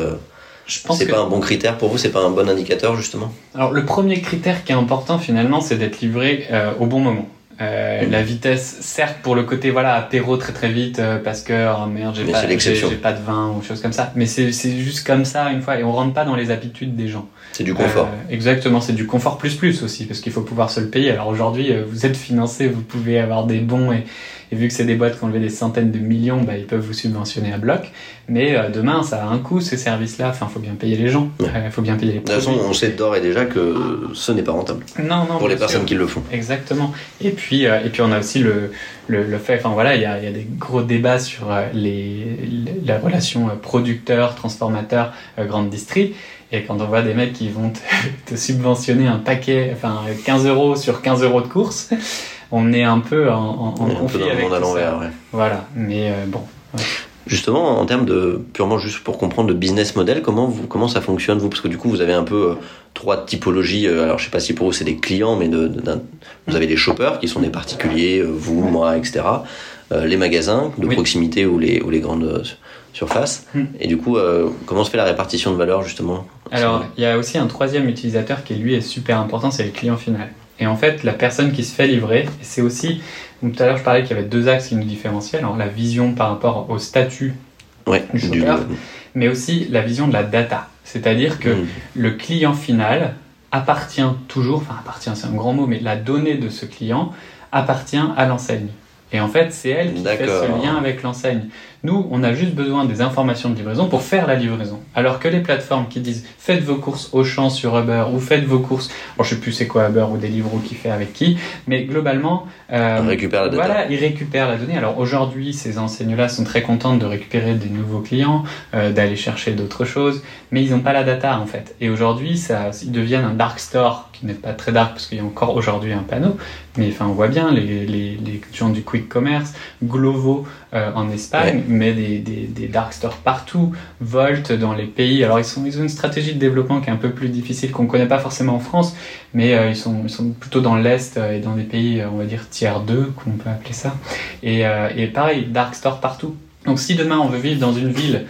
c'est pas un bon critère pour vous, c'est pas un bon indicateur justement Alors le premier critère qui est important finalement, c'est d'être livré euh, au bon moment. Euh, mmh. La vitesse, certes pour le côté voilà apéro très très vite euh, parce que oh merde j'ai pas, j'ai, pas de vin ou choses comme ça, mais c'est, c'est juste comme ça une fois et on rentre pas dans les habitudes des gens. C'est du confort. exactement, c'est du confort plus plus aussi parce qu'il faut pouvoir se le payer. Alors aujourd'hui vous êtes financé, vous pouvez avoir des bons et et vu que c'est des boîtes qui ont levé des centaines de millions, bah, ils peuvent vous subventionner à bloc. Mais euh, demain, ça a un coût, ces services-là. Enfin, il faut bien payer les gens. Il euh, faut bien payer les. De toute façon, on sait d'or et déjà que ce n'est pas rentable. Non, non. Pour les personnes qui le font. Exactement. Et puis, euh, et puis on a aussi le, le, le fait, enfin voilà, il y a, y a, des gros débats sur les, la relation producteur, transformateur, grande distrie. Et quand on voit des mecs qui vont te, te subventionner un paquet, enfin 15 euros sur 15 euros de course, on est un peu en, en, conflit avec le monde à l'envers. Ouais. Voilà, mais euh, bon. Justement, en termes de purement juste pour comprendre le business model, comment vous, comment ça fonctionne vous? Parce que du coup, vous avez un peu euh, trois typologies. Euh, alors, je sais pas si pour vous c'est des clients, mais de, vous avez des shoppers qui sont des particuliers, vous, moi, etc. les magasins de proximité ou les, ou les grandes surfaces. Hmm. Et du coup, comment se fait la répartition de valeur justement Alors, il y a aussi un troisième utilisateur qui lui est super important, c'est le client final. Et en fait, la personne qui se fait livrer, c'est aussi, tout à l'heure je parlais qu'il y avait deux axes qui nous différenciaient, alors la vision par rapport au statut du shopper, mais aussi la vision de la data. C'est-à-dire que mm. le client final appartient toujours, enfin appartient c'est un grand mot, mais la donnée de ce client appartient à l'enseigne. Et en fait, c'est elle qui fait ce lien avec l'enseigne. Nous, on a juste besoin des informations de livraison pour faire la livraison. Alors que les plateformes qui disent faites vos courses au champ sur Uber ou faites vos courses, bon, je sais plus c'est quoi Uber ou Deliveroo qui fait avec qui, mais globalement, euh, on récupère la donnée. Voilà, ils récupèrent la donnée. Alors aujourd'hui, ces enseignes-là sont très contentes de récupérer des nouveaux clients, euh, d'aller chercher d'autres choses, mais ils n'ont pas la data en fait. Et aujourd'hui, ça, ils deviennent un dark store qui n'est pas très dark parce qu'il y a encore aujourd'hui un panneau, mais enfin on voit bien les, les, les gens du quick commerce, Glovo euh, en Espagne, mais des, des, dark stores partout, Volt dans les pays. Alors ils, sont, ils ont une stratégie de développement qui est un peu plus difficile, qu'on ne connaît pas forcément en France, mais euh, ils, sont, ils sont plutôt dans l'Est euh, et dans des pays, on va dire, tiers 2, qu'on peut appeler ça. Et, et pareil, dark stores partout. Donc si demain on veut vivre dans une ville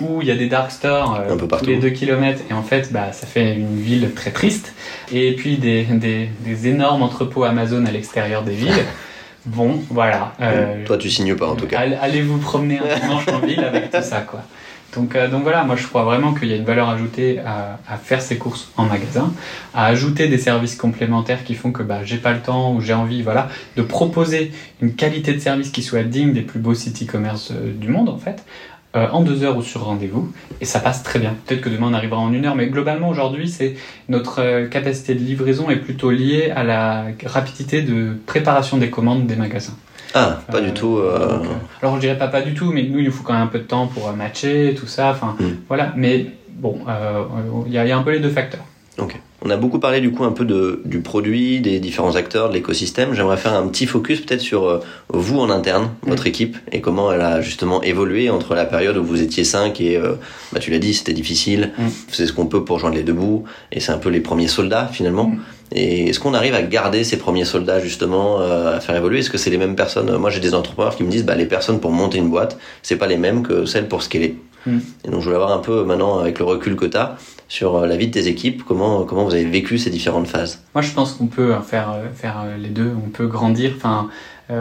où il y a des dark stores tous les 2 km et en fait bah, ça fait une ville très triste et puis des, des, des énormes entrepôts Amazon à l'extérieur des villes, Bon, voilà. Euh, Toi, tu signes pas en tout cas. Allez vous promener un dimanche en ville avec tout ça, quoi. Donc, euh, donc voilà, moi je crois vraiment qu'il y a une valeur ajoutée à, à, faire ses courses en magasin, à ajouter des services complémentaires qui font que bah, j'ai pas le temps ou j'ai envie, voilà, de proposer une qualité de service qui soit digne des plus beaux sites e-commerce euh, du monde en fait, euh, en deux heures ou sur rendez-vous, et ça passe très bien. Peut-être que demain on arrivera en une heure, mais globalement aujourd'hui, c'est notre euh, capacité de livraison est plutôt liée à la rapidité de préparation des commandes des magasins. Ah, pas du euh, tout. alors je dirais pas pas du tout, mais nous il nous faut quand même un peu de temps pour matcher tout ça. Enfin hmm. voilà, mais bon, il y, a un peu les deux facteurs. Ok. On a beaucoup parlé du coup un peu de, du produit, des différents acteurs, de l'écosystème. J'aimerais faire un petit focus peut-être sur euh, vous en interne, mm. votre équipe, et comment elle a justement évolué entre la période où vous étiez 5 et, euh, bah, tu l'as dit, c'était difficile, mm. c'est ce qu'on peut pour joindre les deux bouts, et c'est un peu les premiers soldats finalement. Mm. Et est-ce qu'on arrive à garder ces premiers soldats justement, euh, à faire évoluer? Est-ce que c'est les mêmes personnes? Moi j'ai des entrepreneurs qui me disent, bah, les personnes pour monter une boîte, c'est pas les mêmes que celles pour scaler. Et donc je voulais avoir un peu maintenant, avec le recul que tu as, sur euh, la vie de tes équipes, comment, comment vous avez vécu ces différentes phases? Moi, je pense qu'on peut euh, faire, euh, faire les deux. On peut grandir. Enfin,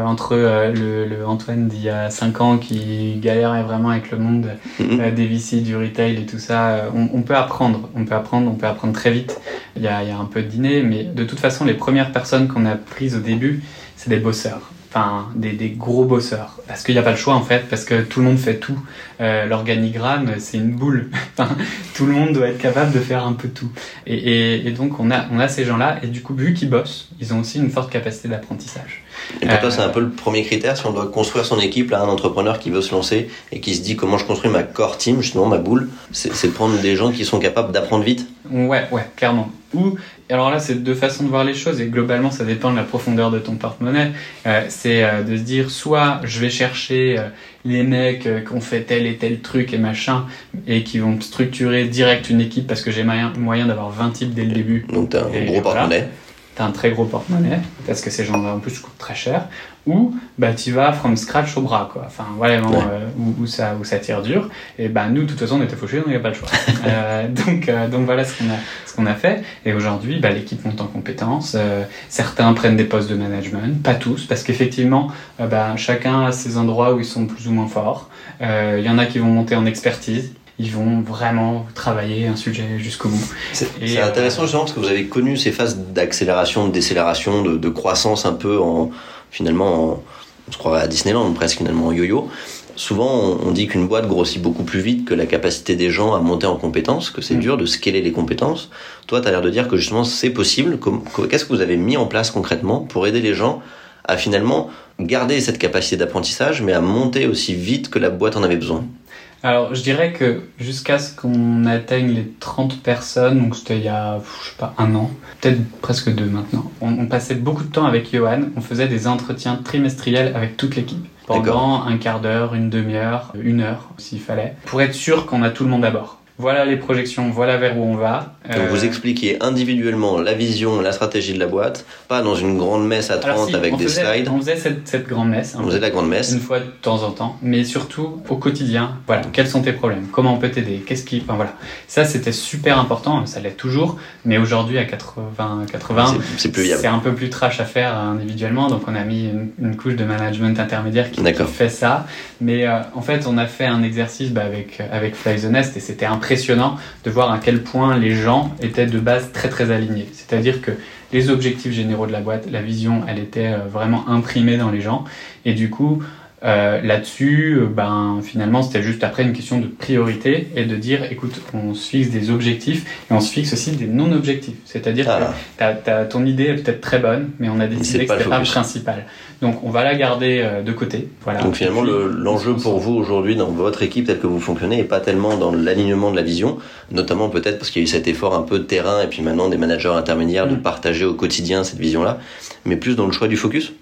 entre le, le, Antoine d'il y a 5 ans qui galérait vraiment avec le monde mm-hmm. des VC, du retail et tout ça, on, peut apprendre. On peut apprendre, on peut apprendre très vite. Il y a, il y a un peu de dîner, mais de toute façon, les premières personnes qu'on a prises au début, c'est des bosseurs enfin des, des, gros bosseurs. Parce qu'il n'y a pas le choix en fait parce que tout le monde fait tout. Euh, l'organigramme c'est une boule. Tout le monde doit être capable de faire un peu tout. Et, et, et donc on a on a ces gens là et du coup vu qu'ils bossent ils ont aussi une forte capacité d'apprentissage. Et pour toi c'est un peu le premier critère. Si on doit construire son équipe là un entrepreneur qui veut se lancer et qui se dit comment je construis ma core team justement ma boule c'est de prendre des gens qui sont capables d'apprendre vite. Ouais ouais clairement. Ou alors là, c'est deux façons de voir les choses et globalement, ça dépend de la profondeur de ton porte-monnaie. Euh, c'est euh, de se dire soit je vais chercher euh, les mecs qui ont fait tel et tel truc et machin et qui vont structurer direct une équipe parce que j'ai moyen, moyen d'avoir 20 types dès le début. Donc t'as un gros porte-monnaie. T'as un très gros porte-monnaie parce que ces gens-là en plus coûtent très cher ou bah tu vas from scratch au bras quoi. Enfin vraiment euh, où, ça où ça tire dur. Et bah nous de toute façon on était fauchés donc il n'y a pas le choix. Euh, donc euh, donc voilà ce qu'on a ce qu'on a fait. Et aujourd'hui bah, l'équipe monte en compétences. Certains prennent des postes de management. Pas tous parce qu'effectivement bah, chacun a ses endroits où ils sont plus ou moins forts. Il y en a qui vont monter en expertise. Ils vont vraiment travailler un sujet jusqu'au bout. C'est intéressant justement parce que vous avez connu ces phases d'accélération, de décélération, de, de croissance un peu en, finalement, on se croirait à Disneyland presque finalement en yo-yo. Souvent, on dit qu'une boîte grossit beaucoup plus vite que la capacité des gens à monter en compétences, que c'est mm. dur de scaler les compétences. Toi, tu as l'air de dire que justement c'est possible. Qu'est-ce que vous avez mis en place concrètement pour aider les gens à finalement garder cette capacité d'apprentissage, mais à monter aussi vite que la boîte en avait besoin? Alors, je dirais que jusqu'à ce qu'on atteigne les 30 personnes, donc c'était il y a, je sais pas, un an, peut-être presque deux maintenant, on, passait beaucoup de temps avec Johan, on faisait des entretiens trimestriels avec toute l'équipe. Pendant un quart d'heure, une demi-heure, une heure, s'il fallait, pour être sûr qu'on a tout le monde à bord voilà les projections, voilà vers où on va. Donc vous euh, expliquez individuellement la vision, la stratégie de la boîte, pas dans une grande messe à 30 avec des slides. On faisait cette, grande messe. On faisait la grande messe. Une fois de temps en temps, mais surtout au quotidien. Voilà, quels sont tes problèmes? Comment on peut t'aider? Qu'est-ce qui, enfin voilà, ça c'était super important. Ça l'est toujours, mais aujourd'hui à 80, 80, c'est un peu plus trash à faire individuellement, donc on a mis une, couche de management intermédiaire qui, fait ça. Mais euh, en fait, on a fait un exercice bah, avec avec Fly the Nest et c'était impressionnant impressionnant de voir à quel point les gens étaient de base très très alignés. C'est-à-dire que les objectifs généraux de la boîte, la vision, elle était euh, vraiment imprimée dans les gens. Et du coup, euh, là-dessus, euh, ben, finalement, c'était juste après une question de priorité et de dire, écoute, on se fixe des objectifs et on se fixe aussi des non-objectifs. C'est-à-dire que ah. ton idée est peut-être très bonne, mais on a décidé que c'était pas le principal. Donc, on va la garder euh, de côté. Voilà. Donc, finalement, l'enjeu pour vous aujourd'hui dans votre équipe telle que vous fonctionnez n'est pas tellement dans l'alignement de la vision, notamment peut-être parce qu'il y a eu cet effort un peu de terrain et puis maintenant des managers intermédiaires de mm. partager au quotidien cette vision-là, mais plus dans le choix du focus?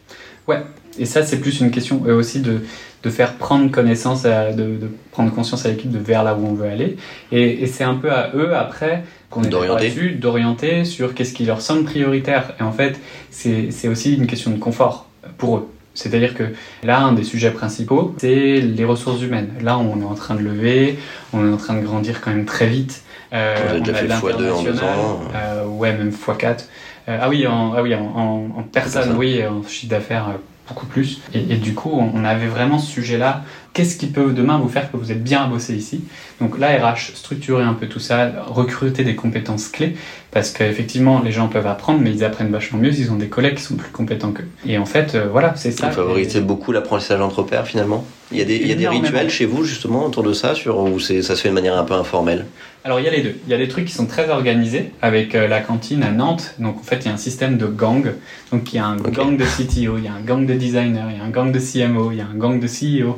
Ouais, et ça, c'est plus une question euh, aussi de, de, faire prendre connaissance, de, de, prendre conscience à l'équipe de vers là où on veut aller. Et, et c'est un peu à eux, après, qu'on est d'orienter. d'orienter sur qu'est-ce qui leur semble prioritaire. Et en fait, c'est aussi une question de confort pour eux. C'est-à-dire que là, un des sujets principaux, c'est les ressources humaines. Là, on est en train de lever, on est en train de grandir quand même très vite. Euh, on a déjà fait x2 en deux ans. Euh, ouais, même x4. Euh, ah oui, en, ah oui, en, en, personne, oui, en chiffre d'affaires euh, beaucoup plus. Et, et, du coup, on avait vraiment ce sujet-là. Qu'est-ce qui peut demain vous faire que vous êtes bien à bosser ici? Donc là, RH, structurer un peu tout ça, recruter des compétences clés, parce qu'effectivement, les gens peuvent apprendre, mais ils apprennent vachement mieux s'ils ont des collègues qui sont plus compétents qu'eux. Et en fait, euh, voilà, c'est ça. Vous favorisez beaucoup l'apprentissage entre pairs, finalement? Il y a des, il y a des rituels chez vous, justement, autour de ça, sur, où ça se fait de manière un peu informelle? Alors il y a les deux. Il y a des trucs qui sont très organisés avec euh, la cantine à Nantes. Donc en fait il y a un système de gang. Donc il y a un gang de CTO, il y a un gang de designers, il y a un gang de CMO, il y a un gang de CEO.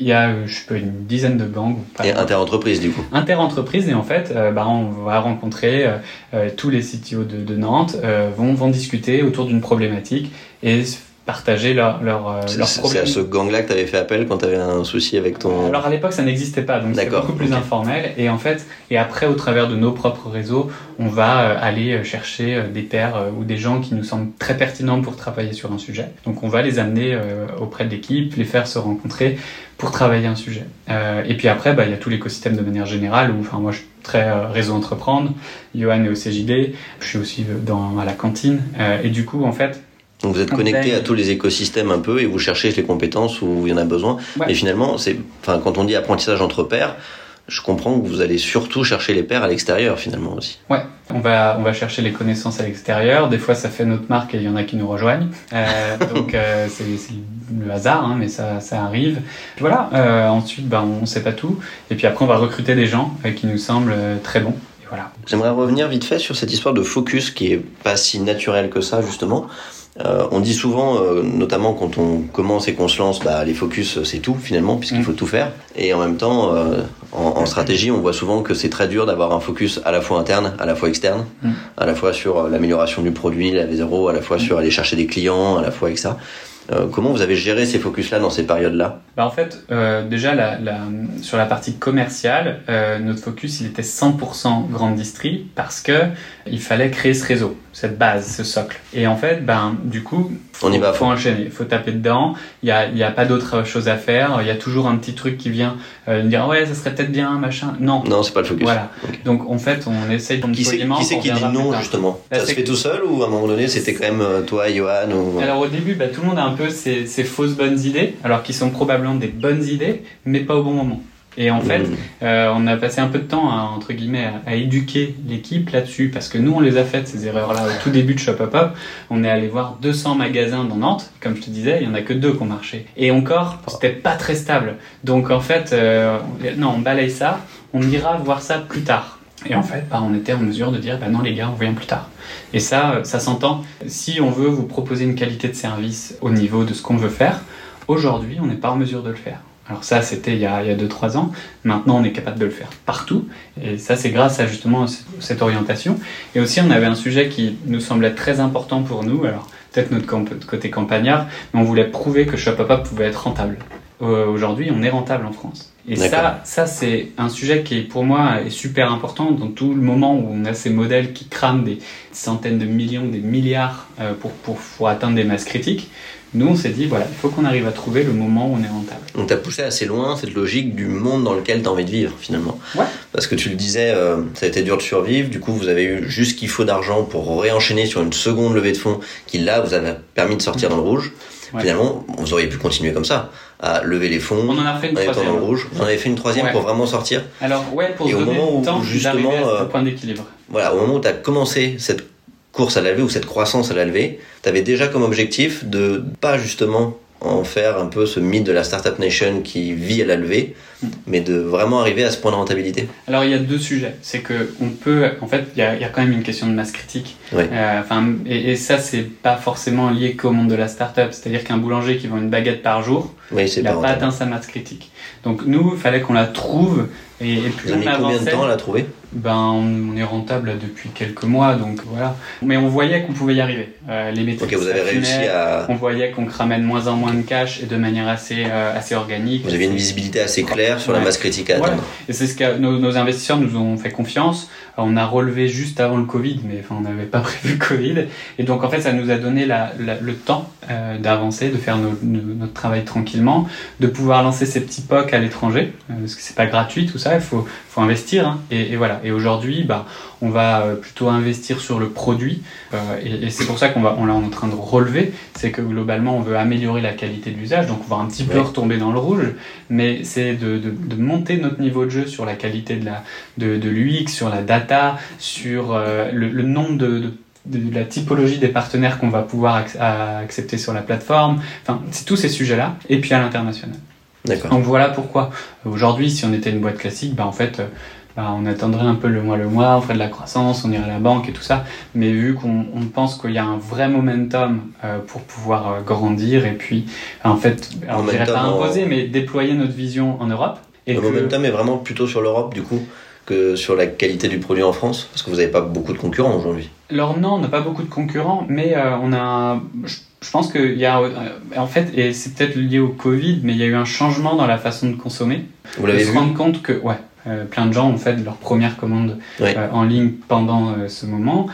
il y a euh, je sais pas une dizaine de gangs. Et inter-entreprise du coup. Inter-entreprise et en fait euh, bah, on va rencontrer tous les CTO de, de Nantes vont vont discuter autour d'une problématique et partager leur, leur, euh, leurs problèmes. C'est à ce gang-là que tu avais fait appel quand tu avais un souci avec ton... Alors à l'époque ça n'existait pas, donc c'est beaucoup plus informel. Et en fait, et après au travers de nos propres réseaux, on va euh, aller euh, chercher des pairs ou des gens qui nous semblent très pertinents pour travailler sur un sujet. Donc on va les amener auprès de l'équipe, les faire se rencontrer pour travailler un sujet. et puis après, bah, il y a tout l'écosystème de manière générale, où enfin, moi je suis très réseau entreprendre, Johan est au CJD, je suis aussi dans, à la cantine. et du coup, en fait, donc vous êtes connecté à tous les écosystèmes un peu et vous cherchez les compétences où il y en a besoin. Mais finalement, c'est, enfin, quand on dit apprentissage entre pairs, je comprends que vous allez surtout chercher les pairs à l'extérieur finalement aussi. Ouais, on va, on va chercher les connaissances à l'extérieur. Des fois, ça fait notre marque et il y en a qui nous rejoignent. Euh, donc euh, c'est, le hasard, hein, mais ça, ça arrive. Voilà. Euh, ensuite, ben, on sait pas tout. Et puis après, on va recruter des gens qui nous semblent très bons. Et voilà. J'aimerais revenir vite fait sur cette histoire de focus qui est pas si naturelle que ça justement. Euh, on dit souvent, euh, notamment quand on commence et qu'on se lance, bah, les focus c'est tout finalement, puisqu'il mm. faut tout faire. Et en même temps, euh, en, stratégie, on voit souvent que c'est très dur d'avoir un focus à la fois interne, à la fois externe, mm. à la fois sur l'amélioration du produit, la V0, à la fois sur aller chercher des clients, à la fois avec ça. Euh, comment vous avez géré ces focus-là dans ces périodes-là? Bah En fait, euh, déjà, la, la, sur la partie commerciale, euh, notre focus, il était 100% grande distri parce que il fallait créer ce réseau, cette base, ce socle. Et en fait, ben, du coup, on y va, faut enchaîner, il faut taper dedans. Il n'y a, y a pas d'autre chose à faire. Il y a toujours un petit truc qui vient euh, dire ouais, ça serait peut-être bien, machin. Non, non, c'est pas le focus. Voilà. Donc en fait, on essaye qui c'est qui, c'est qui dit non justement Ça se fait tout seul ou à un moment donné, c'était quand même euh, toi, Johan ou... Alors au début, bah, tout le monde a un peu ses fausses bonnes idées, alors qu'ils sont probablement des bonnes idées, mais pas au bon moment. Et en fait, mm. euh, on a passé un peu de temps, à, entre guillemets, à, éduquer l'équipe là-dessus, parce que nous, on les a faites, ces erreurs-là, au tout début de Shop Up Up. On est allé voir 200 magasins dans Nantes. Comme je te disais, il y en a que deux qui ont marché. Et encore, c'était pas très stable. Donc, en fait, euh, non, on balaye ça. On ira voir ça plus tard. Et en fait, bah, on était en mesure de dire, bah non les gars, on vient plus tard. Et ça, ça s'entend. Si on veut vous proposer une qualité de service au niveau de ce qu'on veut faire, aujourd'hui, on n'est pas en mesure de le faire Alors ça, c'était il y a 2-3 ans. Maintenant, on est capable de le faire partout. Et ça, c'est grâce à justement cette orientation. Et aussi, on avait un sujet qui nous semblait très important pour nous. Alors, peut-être notre côté campagnard, mais on voulait prouver que Shopapop pouvait être rentable. Euh, aujourd'hui, on est rentable en France. Et ça, ça c'est un sujet qui, pour moi, est super important dans tout le moment où on a ces modèles qui crament des centaines de millions, des milliards euh, pour, pour, pour atteindre des masses critiques. Nous, on s'est dit, voilà, il faut qu'on arrive à trouver le moment où on est rentable. On t'a poussé assez loin cette logique du monde dans lequel tu as envie de vivre, finalement. Ouais. Parce que tu le disais, euh, ça a été dur de survivre. Du coup, vous avez eu juste ce qu'il faut d'argent pour réenchaîner sur une seconde levée de fonds qui, là, vous avez permis de sortir dans le rouge. Finalement, vous auriez pu continuer comme ça, à lever les fonds, on en a fait une troisième. Dans le rouge. Vous en avez fait une troisième pour vraiment sortir. Alors, ouais, pour Et au moment où, justement, à ce euh, point d'équilibre. Voilà, au moment où tu as commencé cette course à la levée ou cette croissance à la levée, tu avais déjà comme objectif de pas justement en faire un peu ce mythe de la Startup Nation qui vit à la levée, hmm. mais de vraiment arriver à ce point de rentabilité Alors il y a deux sujets. C'est que on peut, en fait, il y a, quand même une question de masse critique. Euh, enfin, et, et, ça, c'est pas forcément lié qu'au monde de la startup. C'est-à-dire qu'un boulanger qui vend une baguette par jour, il n'a pas atteint sa masse critique. Donc nous, il fallait qu'on la trouve. Et, et plus Vous avez combien de temps à la trouver? Ben, on est rentable depuis quelques mois, donc voilà. Mais on voyait qu'on pouvait y arriver. Euh, les métriques vous avez réussi à... On voyait qu'on cramait de moins en moins de cash et de manière assez, euh, assez organique. Vous avez une visibilité assez claire sur la masse critique à atteindre. Et c'est ce que nos, nos, investisseurs nous ont fait confiance. On a relevé juste avant le Covid, mais enfin, on n'avait pas prévu le Covid. Et donc, en fait, ça nous a donné la, le temps euh, d'avancer, de faire notre travail tranquillement, de pouvoir lancer ces petits POC à l'étranger, parce que c'est pas gratuit tout ça, il faut, faut investir. Hein. Et, et, voilà. Et aujourd'hui, bah, on va euh, plutôt investir sur le produit. Euh, et, et c'est pour ça qu'on va, on est en train de relever, c'est que globalement, on veut améliorer la qualité de l'usage, donc on va un petit peu retomber dans le rouge, mais c'est de, de, de, monter notre niveau de jeu sur la qualité de la de, de l'UX, sur la data, sur euh, le, le, nombre de, de la typologie des partenaires qu'on va pouvoir accepter sur la plateforme. Enfin, c'est tous ces sujets-là. Et puis à l'international. Donc voilà pourquoi. Aujourd'hui, si on était une boîte classique, bah en fait, bah, on attendrait un peu le mois le mois, on ferait de la croissance, on irait à la banque et tout ça. Mais vu qu'on pense qu'il y a un vrai momentum euh, pour pouvoir euh, grandir et puis en fait, on ne dirait pas imposer, mais déployer notre vision en Europe. Et le momentum est vraiment plutôt sur l'Europe du coup que sur la qualité du produit en France Parce que vous n'avez pas beaucoup de concurrents aujourd'hui. Alors non, on n'a pas beaucoup de concurrents, mais euh, on a... Je pense qu'il y a... en fait, et c'est peut-être lié au Covid, mais il y a eu un changement dans la façon de consommer. Vous l'avez vu se rendre compte que... Ouais, euh, plein de gens ont fait leur première commande euh, en ligne pendant euh, ce moment.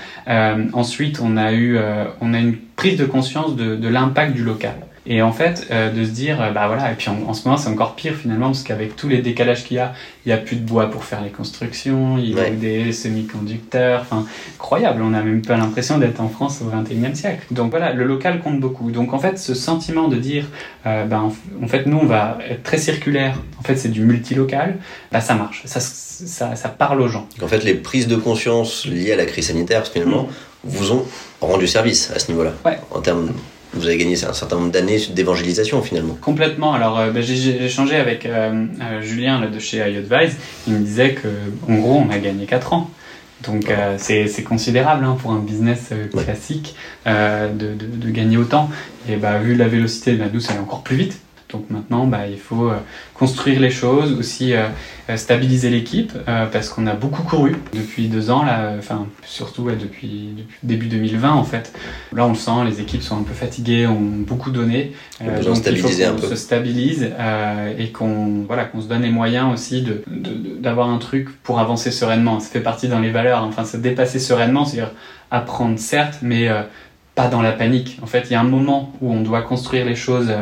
ensuite, on a eu, on a une prise de conscience de, de l'impact du local. Et en fait, euh, de se dire, euh, bah voilà, et puis en, ce moment c'est encore pire finalement, parce qu'avec tous les décalages qu'il y a, il n'y a plus de bois pour faire les constructions, il y a des semi-conducteurs, enfin, incroyable, on a même pas l'impression d'être en France au 21e siècle. Donc voilà, le local compte beaucoup. Donc en fait, ce sentiment de dire, euh, bah, en, fait, nous on va être très circulaire, en fait c'est du multilocal, bah ça marche, ça, ça, ça parle aux gens. En fait, les prises de conscience liées à la crise sanitaire, finalement, mmh. vous ont rendu service à ce niveau-là, ouais. en termes vous avez gagné un certain nombre d'années d'évangélisation finalement. Complètement. Alors euh, ben, j'ai échangé avec euh, euh, Julien là, de chez iAdvise. Il me disait que en gros on a gagné 4 ans. Donc c'est considérable hein, pour un business classique de, de, de, gagner autant. Et bah, vu la vélocité de la douce, elle est encore plus vite. Donc maintenant, bah, il faut euh, construire les choses, aussi euh, euh, stabiliser l'équipe, parce qu'on a beaucoup couru depuis deux ans, là, enfin surtout depuis, depuis, début 2020 en fait. Là, on le sent, les équipes sont un peu fatiguées, ont beaucoup donné. donc il faut qu'on se stabilise et qu'on voilà, qu'on se donne les moyens aussi de, d'avoir un truc pour avancer sereinement. Ça fait partie dans les valeurs, enfin se dépasser sereinement, c'est-à-dire apprendre certes, mais pas dans la panique. En fait, il y a un moment où on doit construire les choses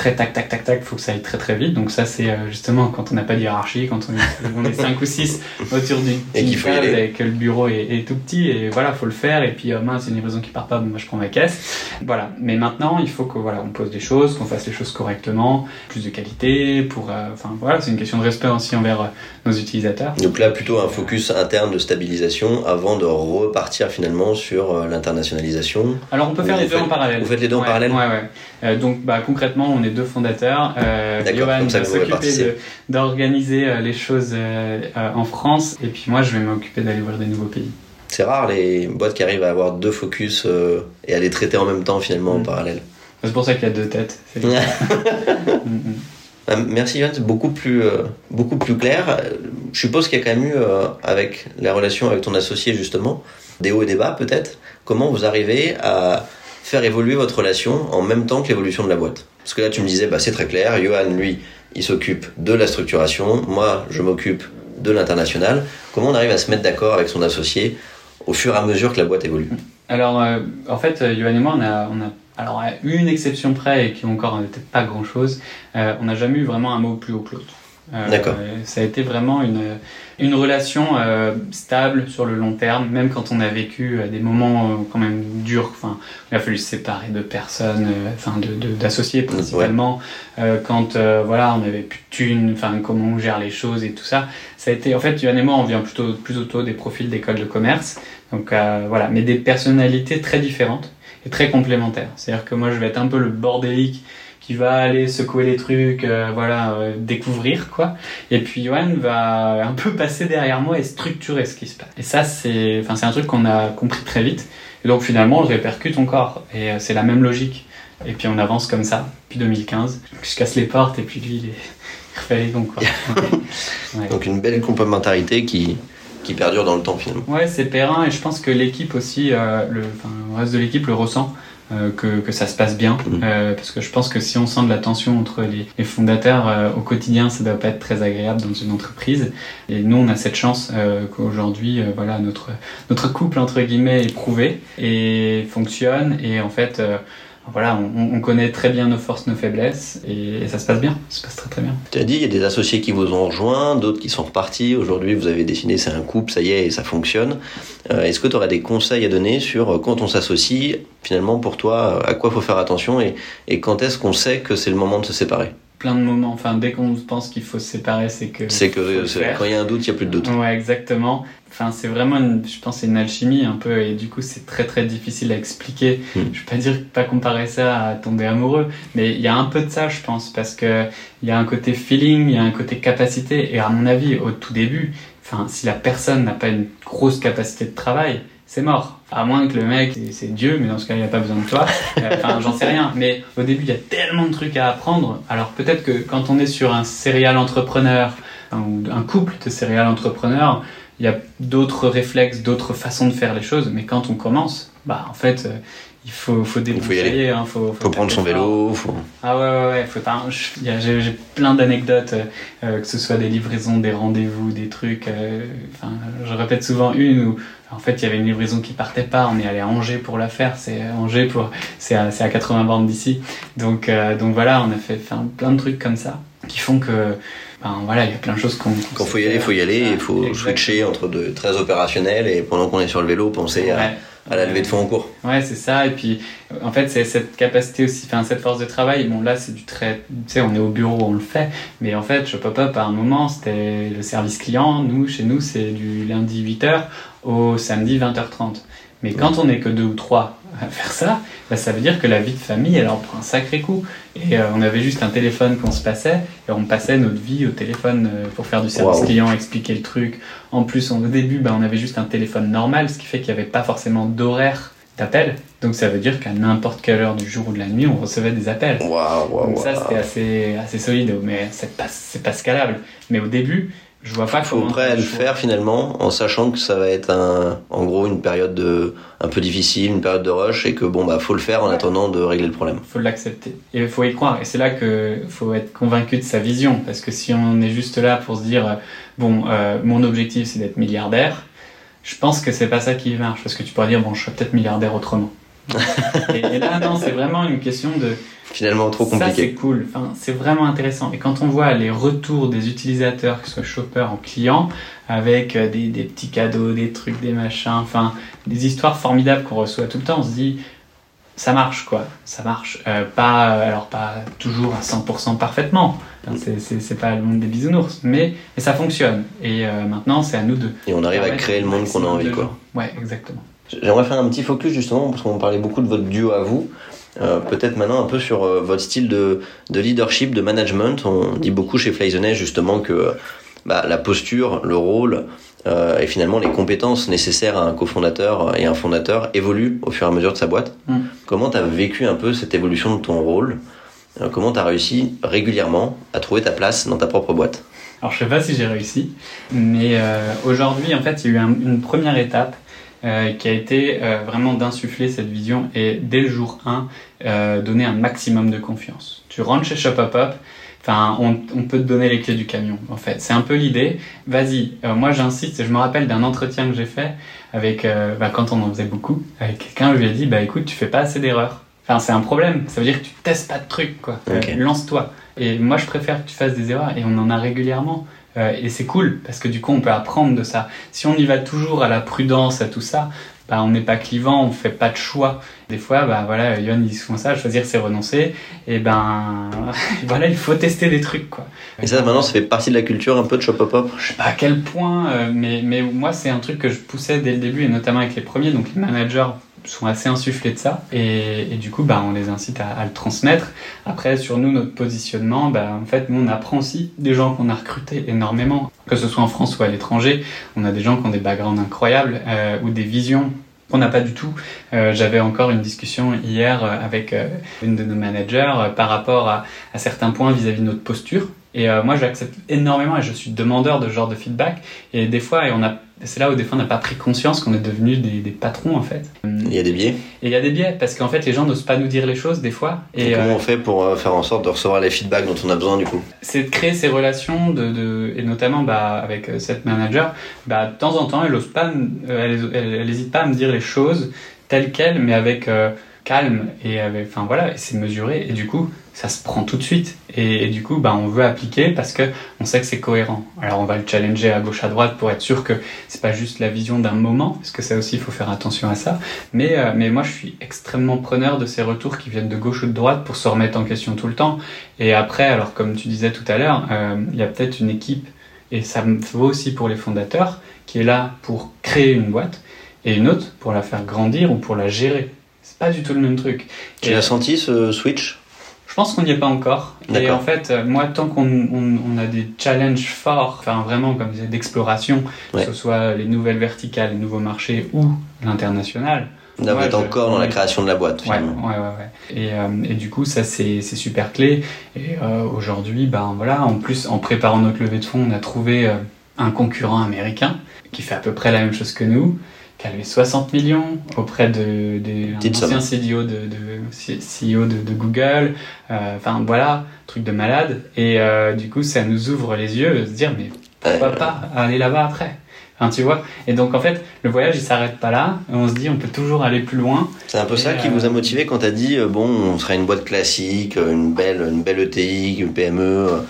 très tac tac tac tac, faut que ça aille très très vite. Donc ça c'est euh, justement quand on n'a pas de hiérarchie, quand on est, on est 5 ou 6 autour d'une table et que le bureau est, tout petit et voilà, faut le faire et puis euh, mince, une livraison qui part pas, bon moi je prends ma caisse. Voilà. Mais maintenant, il faut que voilà, on pose des choses, qu'on fasse les choses correctement, plus de qualité pour euh, enfin voilà, c'est une question de respect aussi envers nos utilisateurs. Donc là plutôt un focus interne de stabilisation avant de repartir finalement sur l'internationalisation. Alors on peut faire les deux en parallèle. Vous faites les deux en parallèle Ouais ouais. donc bah concrètement, on est deux fondateurs. Euh, Johan va s'occuper d'organiser euh, les choses euh, euh, en France et puis moi je vais m'occuper d'aller voir des nouveaux pays. C'est rare les boîtes qui arrivent à avoir deux focus et à les traiter en même temps finalement en mm. parallèle. C'est pour ça qu'il y a deux têtes. Merci Yann, c'est beaucoup plus, euh, beaucoup plus clair. Je suppose qu'il y a quand même eu, euh, avec la relation avec ton associé justement, des hauts et des bas peut-être. Comment vous arrivez à faire évoluer votre relation en même temps que l'évolution de la boîte Parce que là tu me disais, bah, c'est très clair, Johan lui, il s'occupe de la structuration, moi je m'occupe de l'international. Comment on arrive à se mettre d'accord avec son associé au fur et à mesure que la boîte évolue? Alors, euh, en fait, Johan et moi, on a, on alors, à une exception près, et qui encore n'était pas grand chose, euh, on n'a jamais eu vraiment un mot plus haut que l'autre. Euh, D'accord. Ça a été vraiment une, une relation euh, stable sur le long terme, même quand on a vécu des moments quand même durs. Enfin, il a fallu se séparer de personnes, enfin d'associés principalement. quand voilà, on avait plus de thunes, enfin comment on gère les choses et tout ça. Ça a été, en fait, Yoann et moi, on vient plutôt plus autour des profils d'école de commerce. Donc voilà, mais des personnalités très différentes est très complémentaire. C'est-à-dire que moi, je vais être un peu le bordélique qui va aller secouer les trucs, euh, voilà, euh, découvrir quoi. Et puis Yoann va un peu passer derrière moi et structurer ce qui se passe. Et ça, c'est, enfin, c'est un truc qu'on a compris très vite. Et donc finalement, on le répercute encore. Et euh, c'est la même logique. Et puis on avance comme ça, depuis 2015. Je casse les portes et puis lui, il, est... il refait les Quoi. Donc une belle complémentarité qui, qui perdure dans le temps finalement. Ouais, c'est périn et je pense que l'équipe aussi, euh, le, reste de l'équipe le ressent. Euh, que, que, ça se passe bien. Mhm. euh, parce que je pense que si on sent de la tension entre les, les fondateurs au quotidien ça doit pas être très agréable dans une entreprise. Et nous on a cette chance qu'aujourd'hui voilà notre notre couple entre guillemets est prouvé et fonctionne. Et en fait voilà, on, connaît très bien nos forces, nos faiblesses, et, ça se passe bien, ça se passe très très bien. Tu as dit, il y a des associés qui vous ont rejoint, d'autres qui sont repartis. Aujourd'hui, vous avez décidé, c'est un couple, ça y est, et ça fonctionne. Euh, est-ce que tu aurais des conseils à donner sur euh, quand on s'associe, finalement, pour toi, à quoi faut faire attention et, et quand est-ce qu'on sait que c'est le moment de se séparer? Plein de moments. Enfin, dès qu'on pense qu'il faut se séparer, c'est que. C'est que quand il y a un doute, il n'y a plus de doute. Ouais, exactement. Enfin, c'est vraiment, une, je pense, c'est une alchimie un peu, et du coup, c'est très très difficile à expliquer. Hmm. Je vais pas dire pas comparer ça à tomber amoureux, mais il y a un peu de ça, je pense, parce que il y a un côté feeling, il y a un côté capacité, et à mon avis, au tout début, enfin, si la personne n'a pas une grosse capacité de travail, c'est mort. À moins que le mec, c'est Dieu, mais dans ce cas, il a pas besoin de toi. Euh, enfin, j'en sais rien. Mais au début, il y a tellement de trucs à apprendre. Alors peut-être que quand on est sur un serial entrepreneur, ou un couple de serial entrepreneurs, il y a d'autres réflexes, d'autres façons de faire les choses. Mais quand on commence, bah en fait, euh, il faut, faut Il faut y aller. Hein, faut, faut, prendre son vélo. Faut... Ah ouais, ouais, ouais. Faut, j'ai, plein d'anecdotes, euh, que ce soit des livraisons, des rendez-vous, des trucs. enfin, je répète souvent une où en fait, il y avait une livraison qui partait pas. On est allé à Angers pour la faire. C'est Angers pour, c'est à, à, 80 bornes d'ici. Donc, euh, donc voilà, on a fait, fait plein de trucs comme ça qui font que, ben voilà, il y a plein de choses qu'on. Quand faut y aller, il faut y aller. Il faut switcher entre de très opérationnel et pendant qu'on est sur le vélo, penser à à la levée de fonds en cours. Ouais, c'est ça. Et puis, en fait, c'est cette capacité aussi, enfin, cette force de travail. Bon, là, c'est du très. Tu sais, on est au bureau, on le fait. Mais en fait, je Pop-Up, à un moment, c'était le service client. Nous, chez nous, c'est du lundi 8h au samedi 20h30. Mais quand on n'est que deux ou trois faire ça, bah, ça veut dire que la vie de famille, elle en prend un sacré coup. Et euh, on avait juste un téléphone qu'on se passait, et on passait notre vie au téléphone euh, pour faire du service client, expliquer le truc. En plus, au début, bah, on avait juste un téléphone normal, ce qui fait qu'il n'y avait pas forcément d'horaire d'appel. Donc ça veut dire qu'à n'importe quelle heure du jour ou de la nuit, on recevait des appels. Donc ça, c'était assez, assez solide, mais c'est pas, pas scalable. Mais au début, je vois pas faut prêt à le faire finalement en sachant que ça va être un, en gros une période de, un peu difficile, une période de rush et que bon bah faut le faire en attendant de régler le problème. Faut l'accepter. Et il faut y croire. Et c'est là que faut être convaincu de sa vision. Parce que si on est juste là pour se dire bon euh, mon objectif c'est d'être milliardaire, je pense que c'est pas ça qui marche. Parce que tu pourrais dire bon je serais peut-être milliardaire autrement. Et là non c'est vraiment une question de finalement trop compliqué. Ça, c'est cool. Enfin, c'est vraiment intéressant. Et quand on voit les retours des utilisateurs, que ce soit shopper ou client, avec euh, des, des, petits cadeaux, des trucs, des machins, enfin, des histoires formidables qu'on reçoit tout le temps, on se dit, ça marche, quoi. Ça marche. Euh, pas, alors, pas toujours à 100% parfaitement. c'est pas le monde des bisounours, mais, mais ça fonctionne. Et euh, maintenant, c'est à nous deux. Et on arrive à créer le monde qu'on a envie, quoi. Ouais, exactement. J'aimerais faire un petit focus justement, parce qu'on parlait beaucoup de votre duo à vous. Euh, peut-être maintenant un peu sur euh, votre style de, de, leadership, de management. On dit beaucoup chez Flyzonet justement que bah, la posture, le rôle euh, et finalement les compétences nécessaires à un cofondateur et un fondateur évoluent au fur et à mesure de sa boîte. Mm. Comment tu as vécu un peu cette évolution de ton rôle? Comment tu as réussi régulièrement à trouver ta place dans ta propre boîte? Alors je sais pas si j'ai réussi, mais aujourd'hui en fait il y a eu une première étape euh, qui a été euh, vraiment d'insuffler cette vision et dès le jour 1, euh, donner un maximum de confiance. Tu rentres chez Shop Up Up, enfin, on, on, peut te donner les clés du camion, en fait. C'est un peu l'idée. Vas-y, moi j'insiste, je me rappelle d'un entretien que j'ai fait avec, bah, quand on en faisait beaucoup, avec quelqu'un, je lui ai dit, bah écoute, tu fais pas assez d'erreurs. Enfin, c'est un problème. Ça veut dire que tu testes pas de trucs, quoi. Lance-toi. Et moi, je préfère que tu fasses des erreurs et on en a régulièrement. Euh, et c'est cool parce que du coup on peut apprendre de ça. Si on y va toujours à la prudence, à tout ça, bah, on n'est pas clivant, on fait pas de choix. Des fois, bah voilà, Yon ils font ça, choisir c'est renoncer. Et ben voilà, il faut tester des trucs quoi. Et ça maintenant ça fait partie de la culture un peu de Shop Pop. Je sais pas à quel point, euh, mais mais moi c'est un truc que je poussais dès le début et notamment avec les premiers, donc les managers sont assez insufflés de ça et, du coup bah, on les incite à, le transmettre. Après sur nous notre positionnement, bah, en fait nous on apprend aussi des gens qu'on a recrutés énormément, que ce soit en France ou à l'étranger. On a des gens qui ont des backgrounds incroyables euh, ou des visions qu'on n'a pas du tout. Euh, J'avais encore une discussion hier euh, avec euh, une de nos managers par rapport à, certains points vis-à-vis -vis de notre posture. Et moi j'accepte énormément et je suis demandeur de ce genre de feedback. Et des fois, et on a c'est là où des fois on n'a pas pris conscience qu'on est devenu des, des, patrons en fait. Il y a des biais. Et il y a des biais parce qu'en fait les gens n'osent pas nous dire les choses des fois. Et, comment euh, on fait pour euh, faire en sorte de recevoir les feedbacks dont on a besoin du coup? C'est de créer ces relations de, de et notamment bah, avec euh, cette manager. Bah, de temps en temps elle ose pas, elle, elle, hésite pas à me dire les choses telles quelles mais avec calme et enfin voilà, c'est mesuré et du coup ça se prend tout de suite et, du coup bah on veut appliquer parce que on sait que c'est cohérent. Alors on va le challenger à gauche à droite pour être sûr que c'est pas juste la vision d'un moment parce que ça aussi il faut faire attention à ça. Mais euh, mais moi je suis extrêmement preneur de ces retours qui viennent de gauche ou de droite pour se remettre en question tout le temps. Et après alors comme tu disais tout à l'heure, euh, il y a peut-être une équipe et ça vaut aussi pour les fondateurs qui est là pour créer une boîte et une autre pour la faire grandir ou pour la gérer pas du tout le même truc. Tu l'as senti ce switch? Je pense qu'on n'y est pas encore. Et en fait, euh, moi, tant qu'on on, on a des challenges forts, enfin vraiment, comme disais, d'exploration, que ce soit les nouvelles verticales, les nouveaux marchés ou l'international. Vous êtes encore dans la création de la boîte, finalement. Ouais, ouais, ouais. Et, euh, et du coup, ça, c'est super clé. Et euh, aujourd'hui, ben voilà, en plus, en préparant notre levée de fonds, on a trouvé euh, un concurrent américain qui fait à peu près la même chose que nous qui a levé 60 millions auprès de, des anciens CEO de, de, CEO de, de Google. Euh, enfin voilà, truc de malade. Et euh, du coup, ça nous ouvre les yeux de se dire, mais pourquoi euh... pas aller là-bas après? Enfin, tu vois? Et donc, en fait, le voyage, il s'arrête pas là. On se dit, on peut toujours aller plus loin. C'est un peu ça qui vous a motivé quand tu as dit, bon, on serait une boîte classique, une belle, une belle ETI, une PME,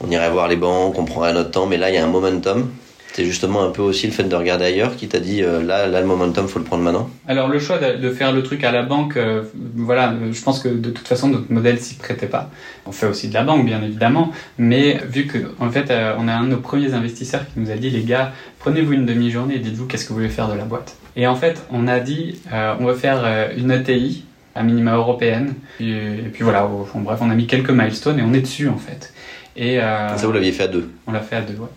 on irait voir les banques, on prendrait notre temps, mais là, il y a un momentum. C'est justement un peu aussi le fait de regarder ailleurs qui t'a dit euh, là, là, le momentum, faut le prendre maintenant Alors, le choix de, faire le truc à la banque, euh, voilà, je pense que de toute façon, notre modèle s'y prêtait pas. On fait aussi de la banque, bien évidemment, mais vu que, en fait, euh, on a un de nos premiers investisseurs qui nous a dit les gars, prenez-vous une demi-journée et dites-vous qu'est-ce que vous voulez faire de la boîte. Et en fait, on a dit on va faire une ETI à minima européenne. Et, et puis voilà, bref, on a mis quelques milestones et on est dessus en fait. Et, ça, vous l'aviez fait à deux On l'a fait à deux, ouais.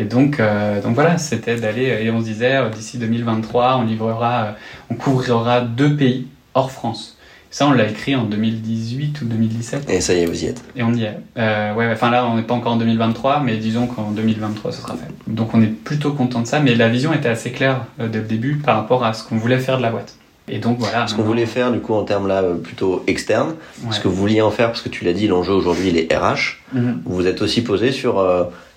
Et donc, euh, donc voilà, c'était d'aller, et on se disait, euh, d'ici 2023, on livrera, euh, on couvrira deux pays hors France. Ça, on l'a écrit en 2018 ou 2017. Et ça y est, vous y êtes. Et on y est. Euh, ouais, enfin là, on n'est pas encore en 2023, mais disons qu'en 2023, ce sera fait. Donc on est plutôt content de ça, mais la vision était assez claire euh, dès le début par rapport à ce qu'on voulait faire de la boîte. Et donc voilà. Ce qu'on voulait faire, du coup, en termes là plutôt externes, ouais. ce que vous vouliez en faire, parce que tu l'as dit, l'enjeu aujourd'hui, il est RH. Mm -hmm. Vous êtes aussi posé sur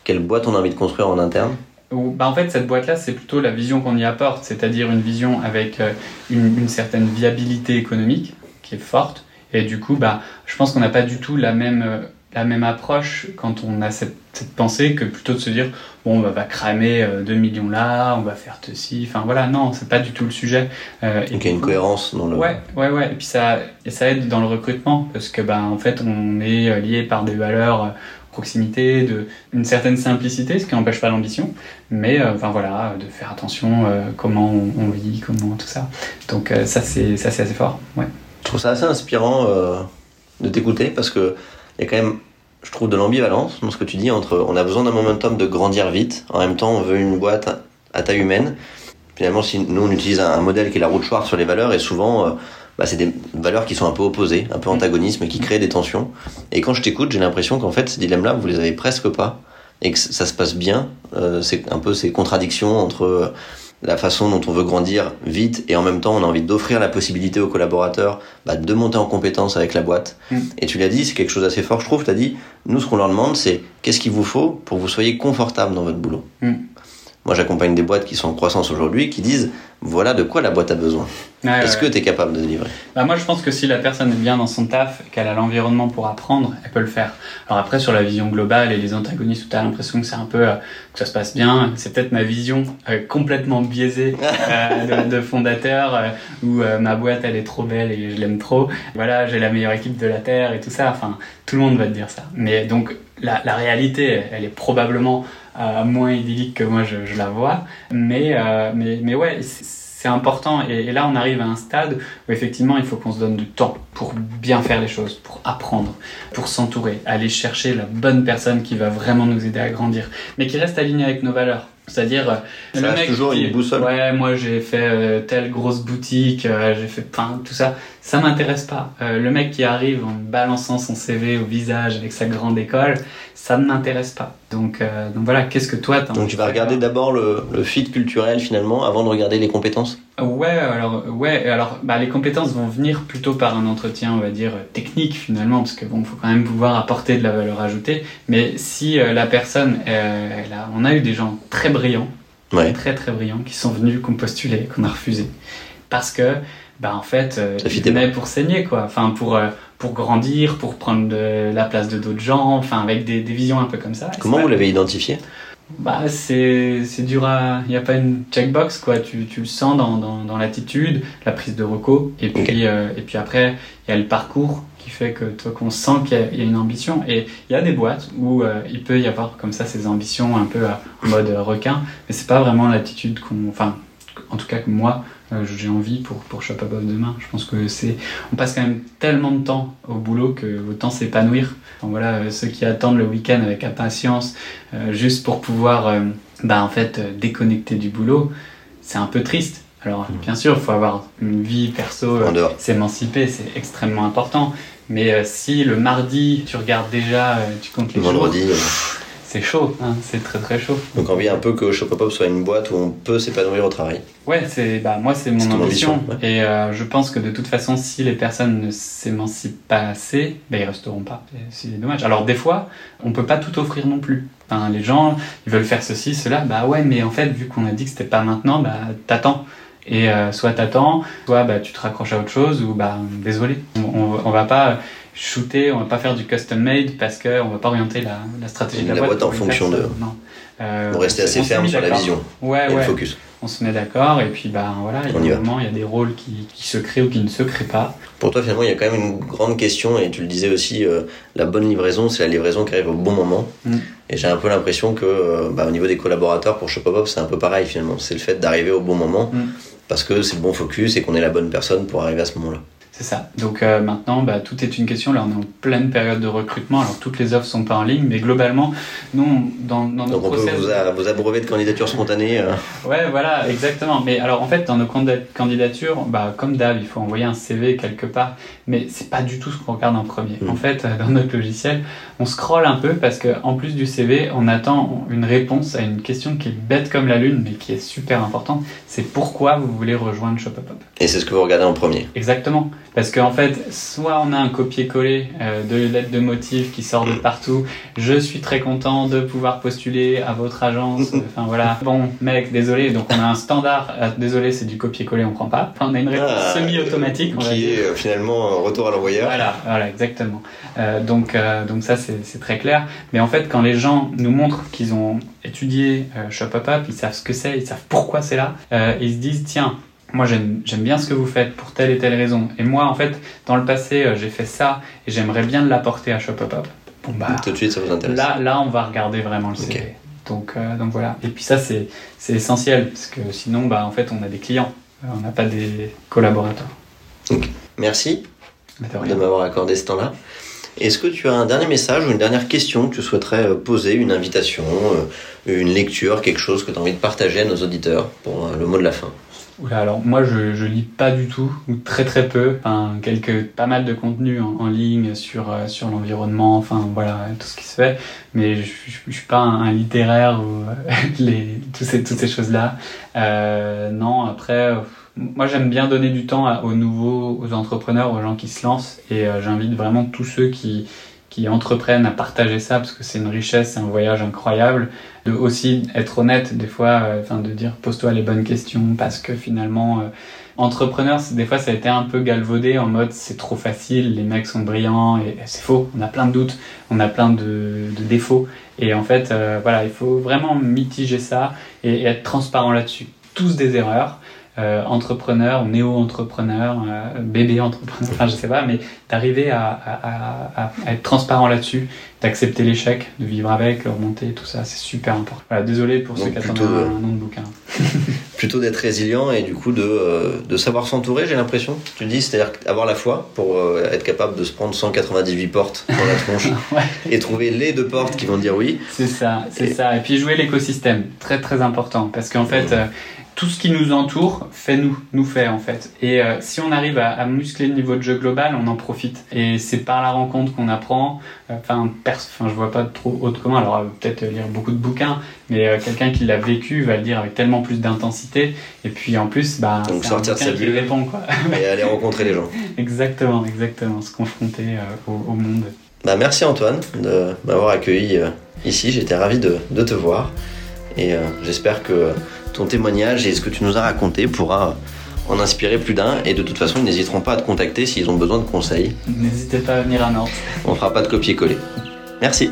quelle boîte on a envie de construire en interne? Bah en fait, cette boîte-là, c'est plutôt la vision qu'on y apporte, c'est-à-dire une vision avec euh, une, une, certaine viabilité économique qui est forte. Et du coup, bah, je pense qu'on n'a pas du tout la même, euh, la même approche quand on a cette, cette, pensée que plutôt de se dire bon, on va cramer 2 euh, millions là, on va faire ceci. Enfin voilà, non, c'est pas du tout le sujet. Euh, Donc il y a une cohérence dans le. Ouais, ouais, ouais. Et puis ça, et ça aide dans le recrutement parce que bah, en fait, on est lié par des valeurs proximité, de une certaine simplicité, ce qui n'empêche pas l'ambition, mais euh, enfin voilà, de faire attention euh, comment on, on, vit, comment tout ça. Donc euh, ça c'est ça c'est assez fort. Ouais. Je trouve ça assez inspirant euh, de t'écouter parce que il y a quand même je trouve de l'ambivalence dans ce que tu dis entre on a besoin d'un momentum de grandir vite, en même temps on veut une boîte à taille humaine. Finalement, si nous on utilise un, modèle qui est la route Schwartz sur les valeurs et souvent bah, c'est des valeurs qui sont un peu opposées, un peu mm. antagonistes, mais qui créent des tensions. Et quand je t'écoute, j'ai l'impression qu'en fait, ces dilemmes-là, vous les avez presque pas, et que ça se passe bien. Euh, c'est un peu ces contradictions entre euh, la façon dont on veut grandir vite et en même temps on a envie d'offrir la possibilité aux collaborateurs bah, de monter en compétence avec la boîte. Mm. Et tu l'as dit, c'est quelque chose d'assez fort, je trouve. Tu as dit, nous ce qu'on leur demande, c'est qu'est-ce qu'il vous faut pour que vous soyez confortable dans votre boulot? Mm. Moi, j'accompagne des boîtes qui sont en croissance aujourd'hui, qui disent voilà de quoi la boîte a besoin. Est-ce que tu es capable de délivrer? Bah, Moi, je pense que si la personne est bien dans son taf, qu'elle a l'environnement pour apprendre, elle peut le faire. Alors après, sur la vision globale et les antagonistes, tu as l'impression que c'est un peu euh, que ça se passe bien, c'est peut-être ma vision euh, complètement biaisée euh, de, fondateur, où ma boîte, elle est trop belle et je l'aime trop. Voilà, j'ai la meilleure équipe de la Terre et tout ça. Enfin, tout le monde va te dire ça. Mais donc, la, la réalité, elle est probablement moins idyllique que moi je, je la vois. Mais, euh, mais, mais ouais, c'est important. Et, là, on arrive à un stade où effectivement, il faut qu'on se donne du temps pour bien faire les choses, pour apprendre, pour s'entourer, aller chercher la bonne personne qui va vraiment nous aider à grandir, mais qui reste alignée avec nos valeurs. C'est-à-dire, euh, le mec toujours une boussole. Ouais, moi j'ai fait euh, telle grosse boutique, euh, j'ai fait enfin, tout ça. Ça m'intéresse pas. le mec qui arrive en balançant son CV au visage avec sa grande école, ça ne m'intéresse pas. Donc, donc voilà, qu'est-ce que toi Donc tu vas regarder d'abord le, le fit culturel finalement avant de regarder les compétences? Ouais, alors ouais, alors bah, les compétences vont venir plutôt par un entretien, on va dire technique finalement, parce que bon, faut quand même pouvoir apporter de la valeur ajoutée. Mais si la personne, elle a, on a eu des gens très brillants, très très brillants, qui sont venus, qu'on postulait, qu'on a refusé. Parce que, bah en fait, euh, ils venaient pour saigner, quoi. Enfin, pour, euh, pour grandir, pour prendre de, la place de d'autres gens, enfin, avec des, des, visions un peu comme ça. Comment vous l'avez identifié? Bah, c'est dur à. Il n'y a pas une checkbox, quoi. Tu, tu le sens dans, dans, dans l'attitude, la prise de reco, et puis, euh, et puis après, il y a le parcours qui fait que toi qu'on sent qu'il y, a une ambition et il y a des boîtes où euh, il peut y avoir comme ça ces ambitions un peu en mode requin mais c'est pas vraiment l'attitude qu'on enfin en tout cas que moi j'ai envie pour pour Shop Above demain je pense que c'est on passe quand même tellement de temps au boulot que autant s'épanouir enfin, voilà euh, ceux qui attendent le week-end avec impatience juste pour pouvoir bah en fait déconnecter du boulot c'est un peu triste alors, mmh. bien sûr, il faut avoir une vie perso, s'émanciper, c'est extrêmement important. Mais euh, si le mardi, tu regardes déjà, euh, tu comptes les le jours, vendredi, c'est chaud, hein, c'est très très chaud. Donc envie un peu que Shopopop soit une boîte où on peut s'épanouir au travail. Ouais, c'est bah moi c'est mon ambition, et euh, je pense que de toute façon si les personnes ne s'émancipent pas assez, bah, ils resteront pas. C'est dommage. Alors des fois, on peut pas tout offrir non plus. Enfin, les gens, ils veulent faire ceci, cela, bah ouais, mais en fait vu qu'on a dit que c'était pas maintenant, bah t'attends. Et euh, soit t'attends, soit bah, tu te raccroches à autre chose, ou bah désolé, on, on, va pas shooter, on va pas faire du custom made parce qu'on va pas orienter la, la stratégie de la, la boîte, en fonction de. Non. Euh, on rester assez ferme sur la vision. Ouais, ouais. Le focus. On se met d'accord et puis bah voilà, il y a il y a des rôles qui, qui, se créent ou qui ne se créent pas. Pour toi, finalement, il y a quand même une grande question et tu le disais aussi, euh, la bonne livraison, c'est la livraison qui arrive au bon moment. Mm. Et j'ai un peu l'impression que, euh, bah, au niveau des collaborateurs pour Shopopop, c'est un peu pareil finalement. C'est le fait d'arriver au bon moment. Mm parce que c'est le bon focus et qu'on est la bonne personne pour arriver à ce moment-là. C'est ça. Donc euh, maintenant, bah, tout est une question. Là, on est en pleine période de recrutement. Alors, toutes les offres sont pas en ligne, mais globalement, nous, dans, dans nos Donc, on peut vous, vous, abreuver de candidatures spontanées. Euh. Ouais, voilà, exactement. Mais alors, en fait, dans nos candidatures, bah, comme d'hab, il faut envoyer un CV quelque part, mais c'est pas du tout ce qu'on regarde en premier. Hmm. En fait, dans notre logiciel, on scrolle un peu parce que en plus du CV, on attend une réponse à une question qui est bête comme la lune, mais qui est super importante. C'est pourquoi vous voulez rejoindre Shopapop. Et c'est ce que vous regardez en premier. Exactement. Parce qu'en fait, soit on a un copier-coller euh, de lettres de motifs qui sort de partout. Je suis très content de pouvoir postuler à votre agence. Enfin voilà. Bon, mec, désolé. Donc on a un standard. Euh, désolé, c'est du copier-coller, on prend pas. Enfin, on a une réponse ah, semi-automatique. Qui est euh, finalement retour à l'envoyeur. Voilà, voilà, exactement. donc, donc ça, c'est très clair. Mais en fait, quand les gens nous montrent qu'ils ont étudié Shop Up Up, ils savent ce que c'est, ils savent pourquoi c'est là, ils se disent tiens moi j'aime bien ce que vous faites pour telle et telle raison. Et moi, en fait, dans le passé, euh, j'ai fait ça et j'aimerais bien l'apporter à Shop Up Up. Bon, bah, Tout de suite, ça vous intéresse. Là, là on va regarder vraiment le CV. Donc, euh, donc voilà. Et puis ça, c'est essentiel parce que sinon, bah, en fait, on a des clients, euh, on n'a pas des collaborateurs. Merci bah, de, m'avoir accordé ce temps-là. Est-ce que tu as un dernier message ou une dernière question que tu souhaiterais poser, une invitation, une lecture, quelque chose que tu as envie de partager à nos auditeurs pour le mot de la fin? Alors moi je, je lis pas du tout ou très très peu, enfin quelques pas mal de contenu en, ligne sur euh, sur l'environnement, enfin voilà tout ce qui se fait, mais je, je, suis pas un, littéraire ou les tous ces toutes ces choses là. Euh, non après moi j'aime bien donner du temps aux nouveaux, aux entrepreneurs, aux gens qui se lancent. Et euh, j'invite vraiment tous ceux qui qui entreprennent à partager ça parce que c'est une richesse, c'est un voyage incroyable. De aussi être honnête des fois, euh, enfin de dire pose-toi les bonnes questions parce que finalement euh, entrepreneur, des fois ça a été un peu galvaudé en mode c'est trop facile, les mecs sont brillants et, c'est faux. On a plein de doutes, on a plein de, défauts et en fait euh, voilà il faut vraiment mitiger ça et être transparent là-dessus. Tous des erreurs euh, entrepreneur, néo-entrepreneur, euh, bébé entrepreneur, enfin je sais pas, mais d'arriver à, à, à, être transparent là-dessus, d'accepter l'échec, de vivre avec, le remonter, tout ça, c'est super important. Voilà, désolé pour ceux qui attendent un, nom de bouquin. plutôt d'être résilient et du coup de, euh, de savoir s'entourer, j'ai l'impression. Tu dis, c'est-à-dire avoir la foi pour euh, être capable de se prendre 198 portes dans la tronche et trouver les deux portes qui vont dire oui. C'est ça, c'est ça. Et puis jouer l'écosystème, très très important, parce qu'en fait, mmh tout ce qui nous entoure fait nous, nous fait en fait. Et euh, si on arrive à, à, muscler le niveau de jeu global, on en profite. Et c'est par la rencontre qu'on apprend. Euh, enfin, enfin, je vois pas trop autrement. Alors euh, peut-être lire beaucoup de bouquins, mais quelqu'un qui l'a vécu va le dire avec tellement plus d'intensité. Et puis en plus, bah, donc sortir de sa bulle, répond quoi. et aller rencontrer les gens. exactement, exactement, se confronter au, au, monde. Bah merci Antoine de m'avoir accueilli ici. J'étais ravi de, de, te voir et j'espère que ton témoignage et ce que tu nous as raconté pourra en inspirer plus d'un. Et de toute façon, ils n'hésiteront pas à te contacter s'ils ont besoin de conseils. N'hésitez pas à venir à Nantes. On fera pas de copier-coller. Merci.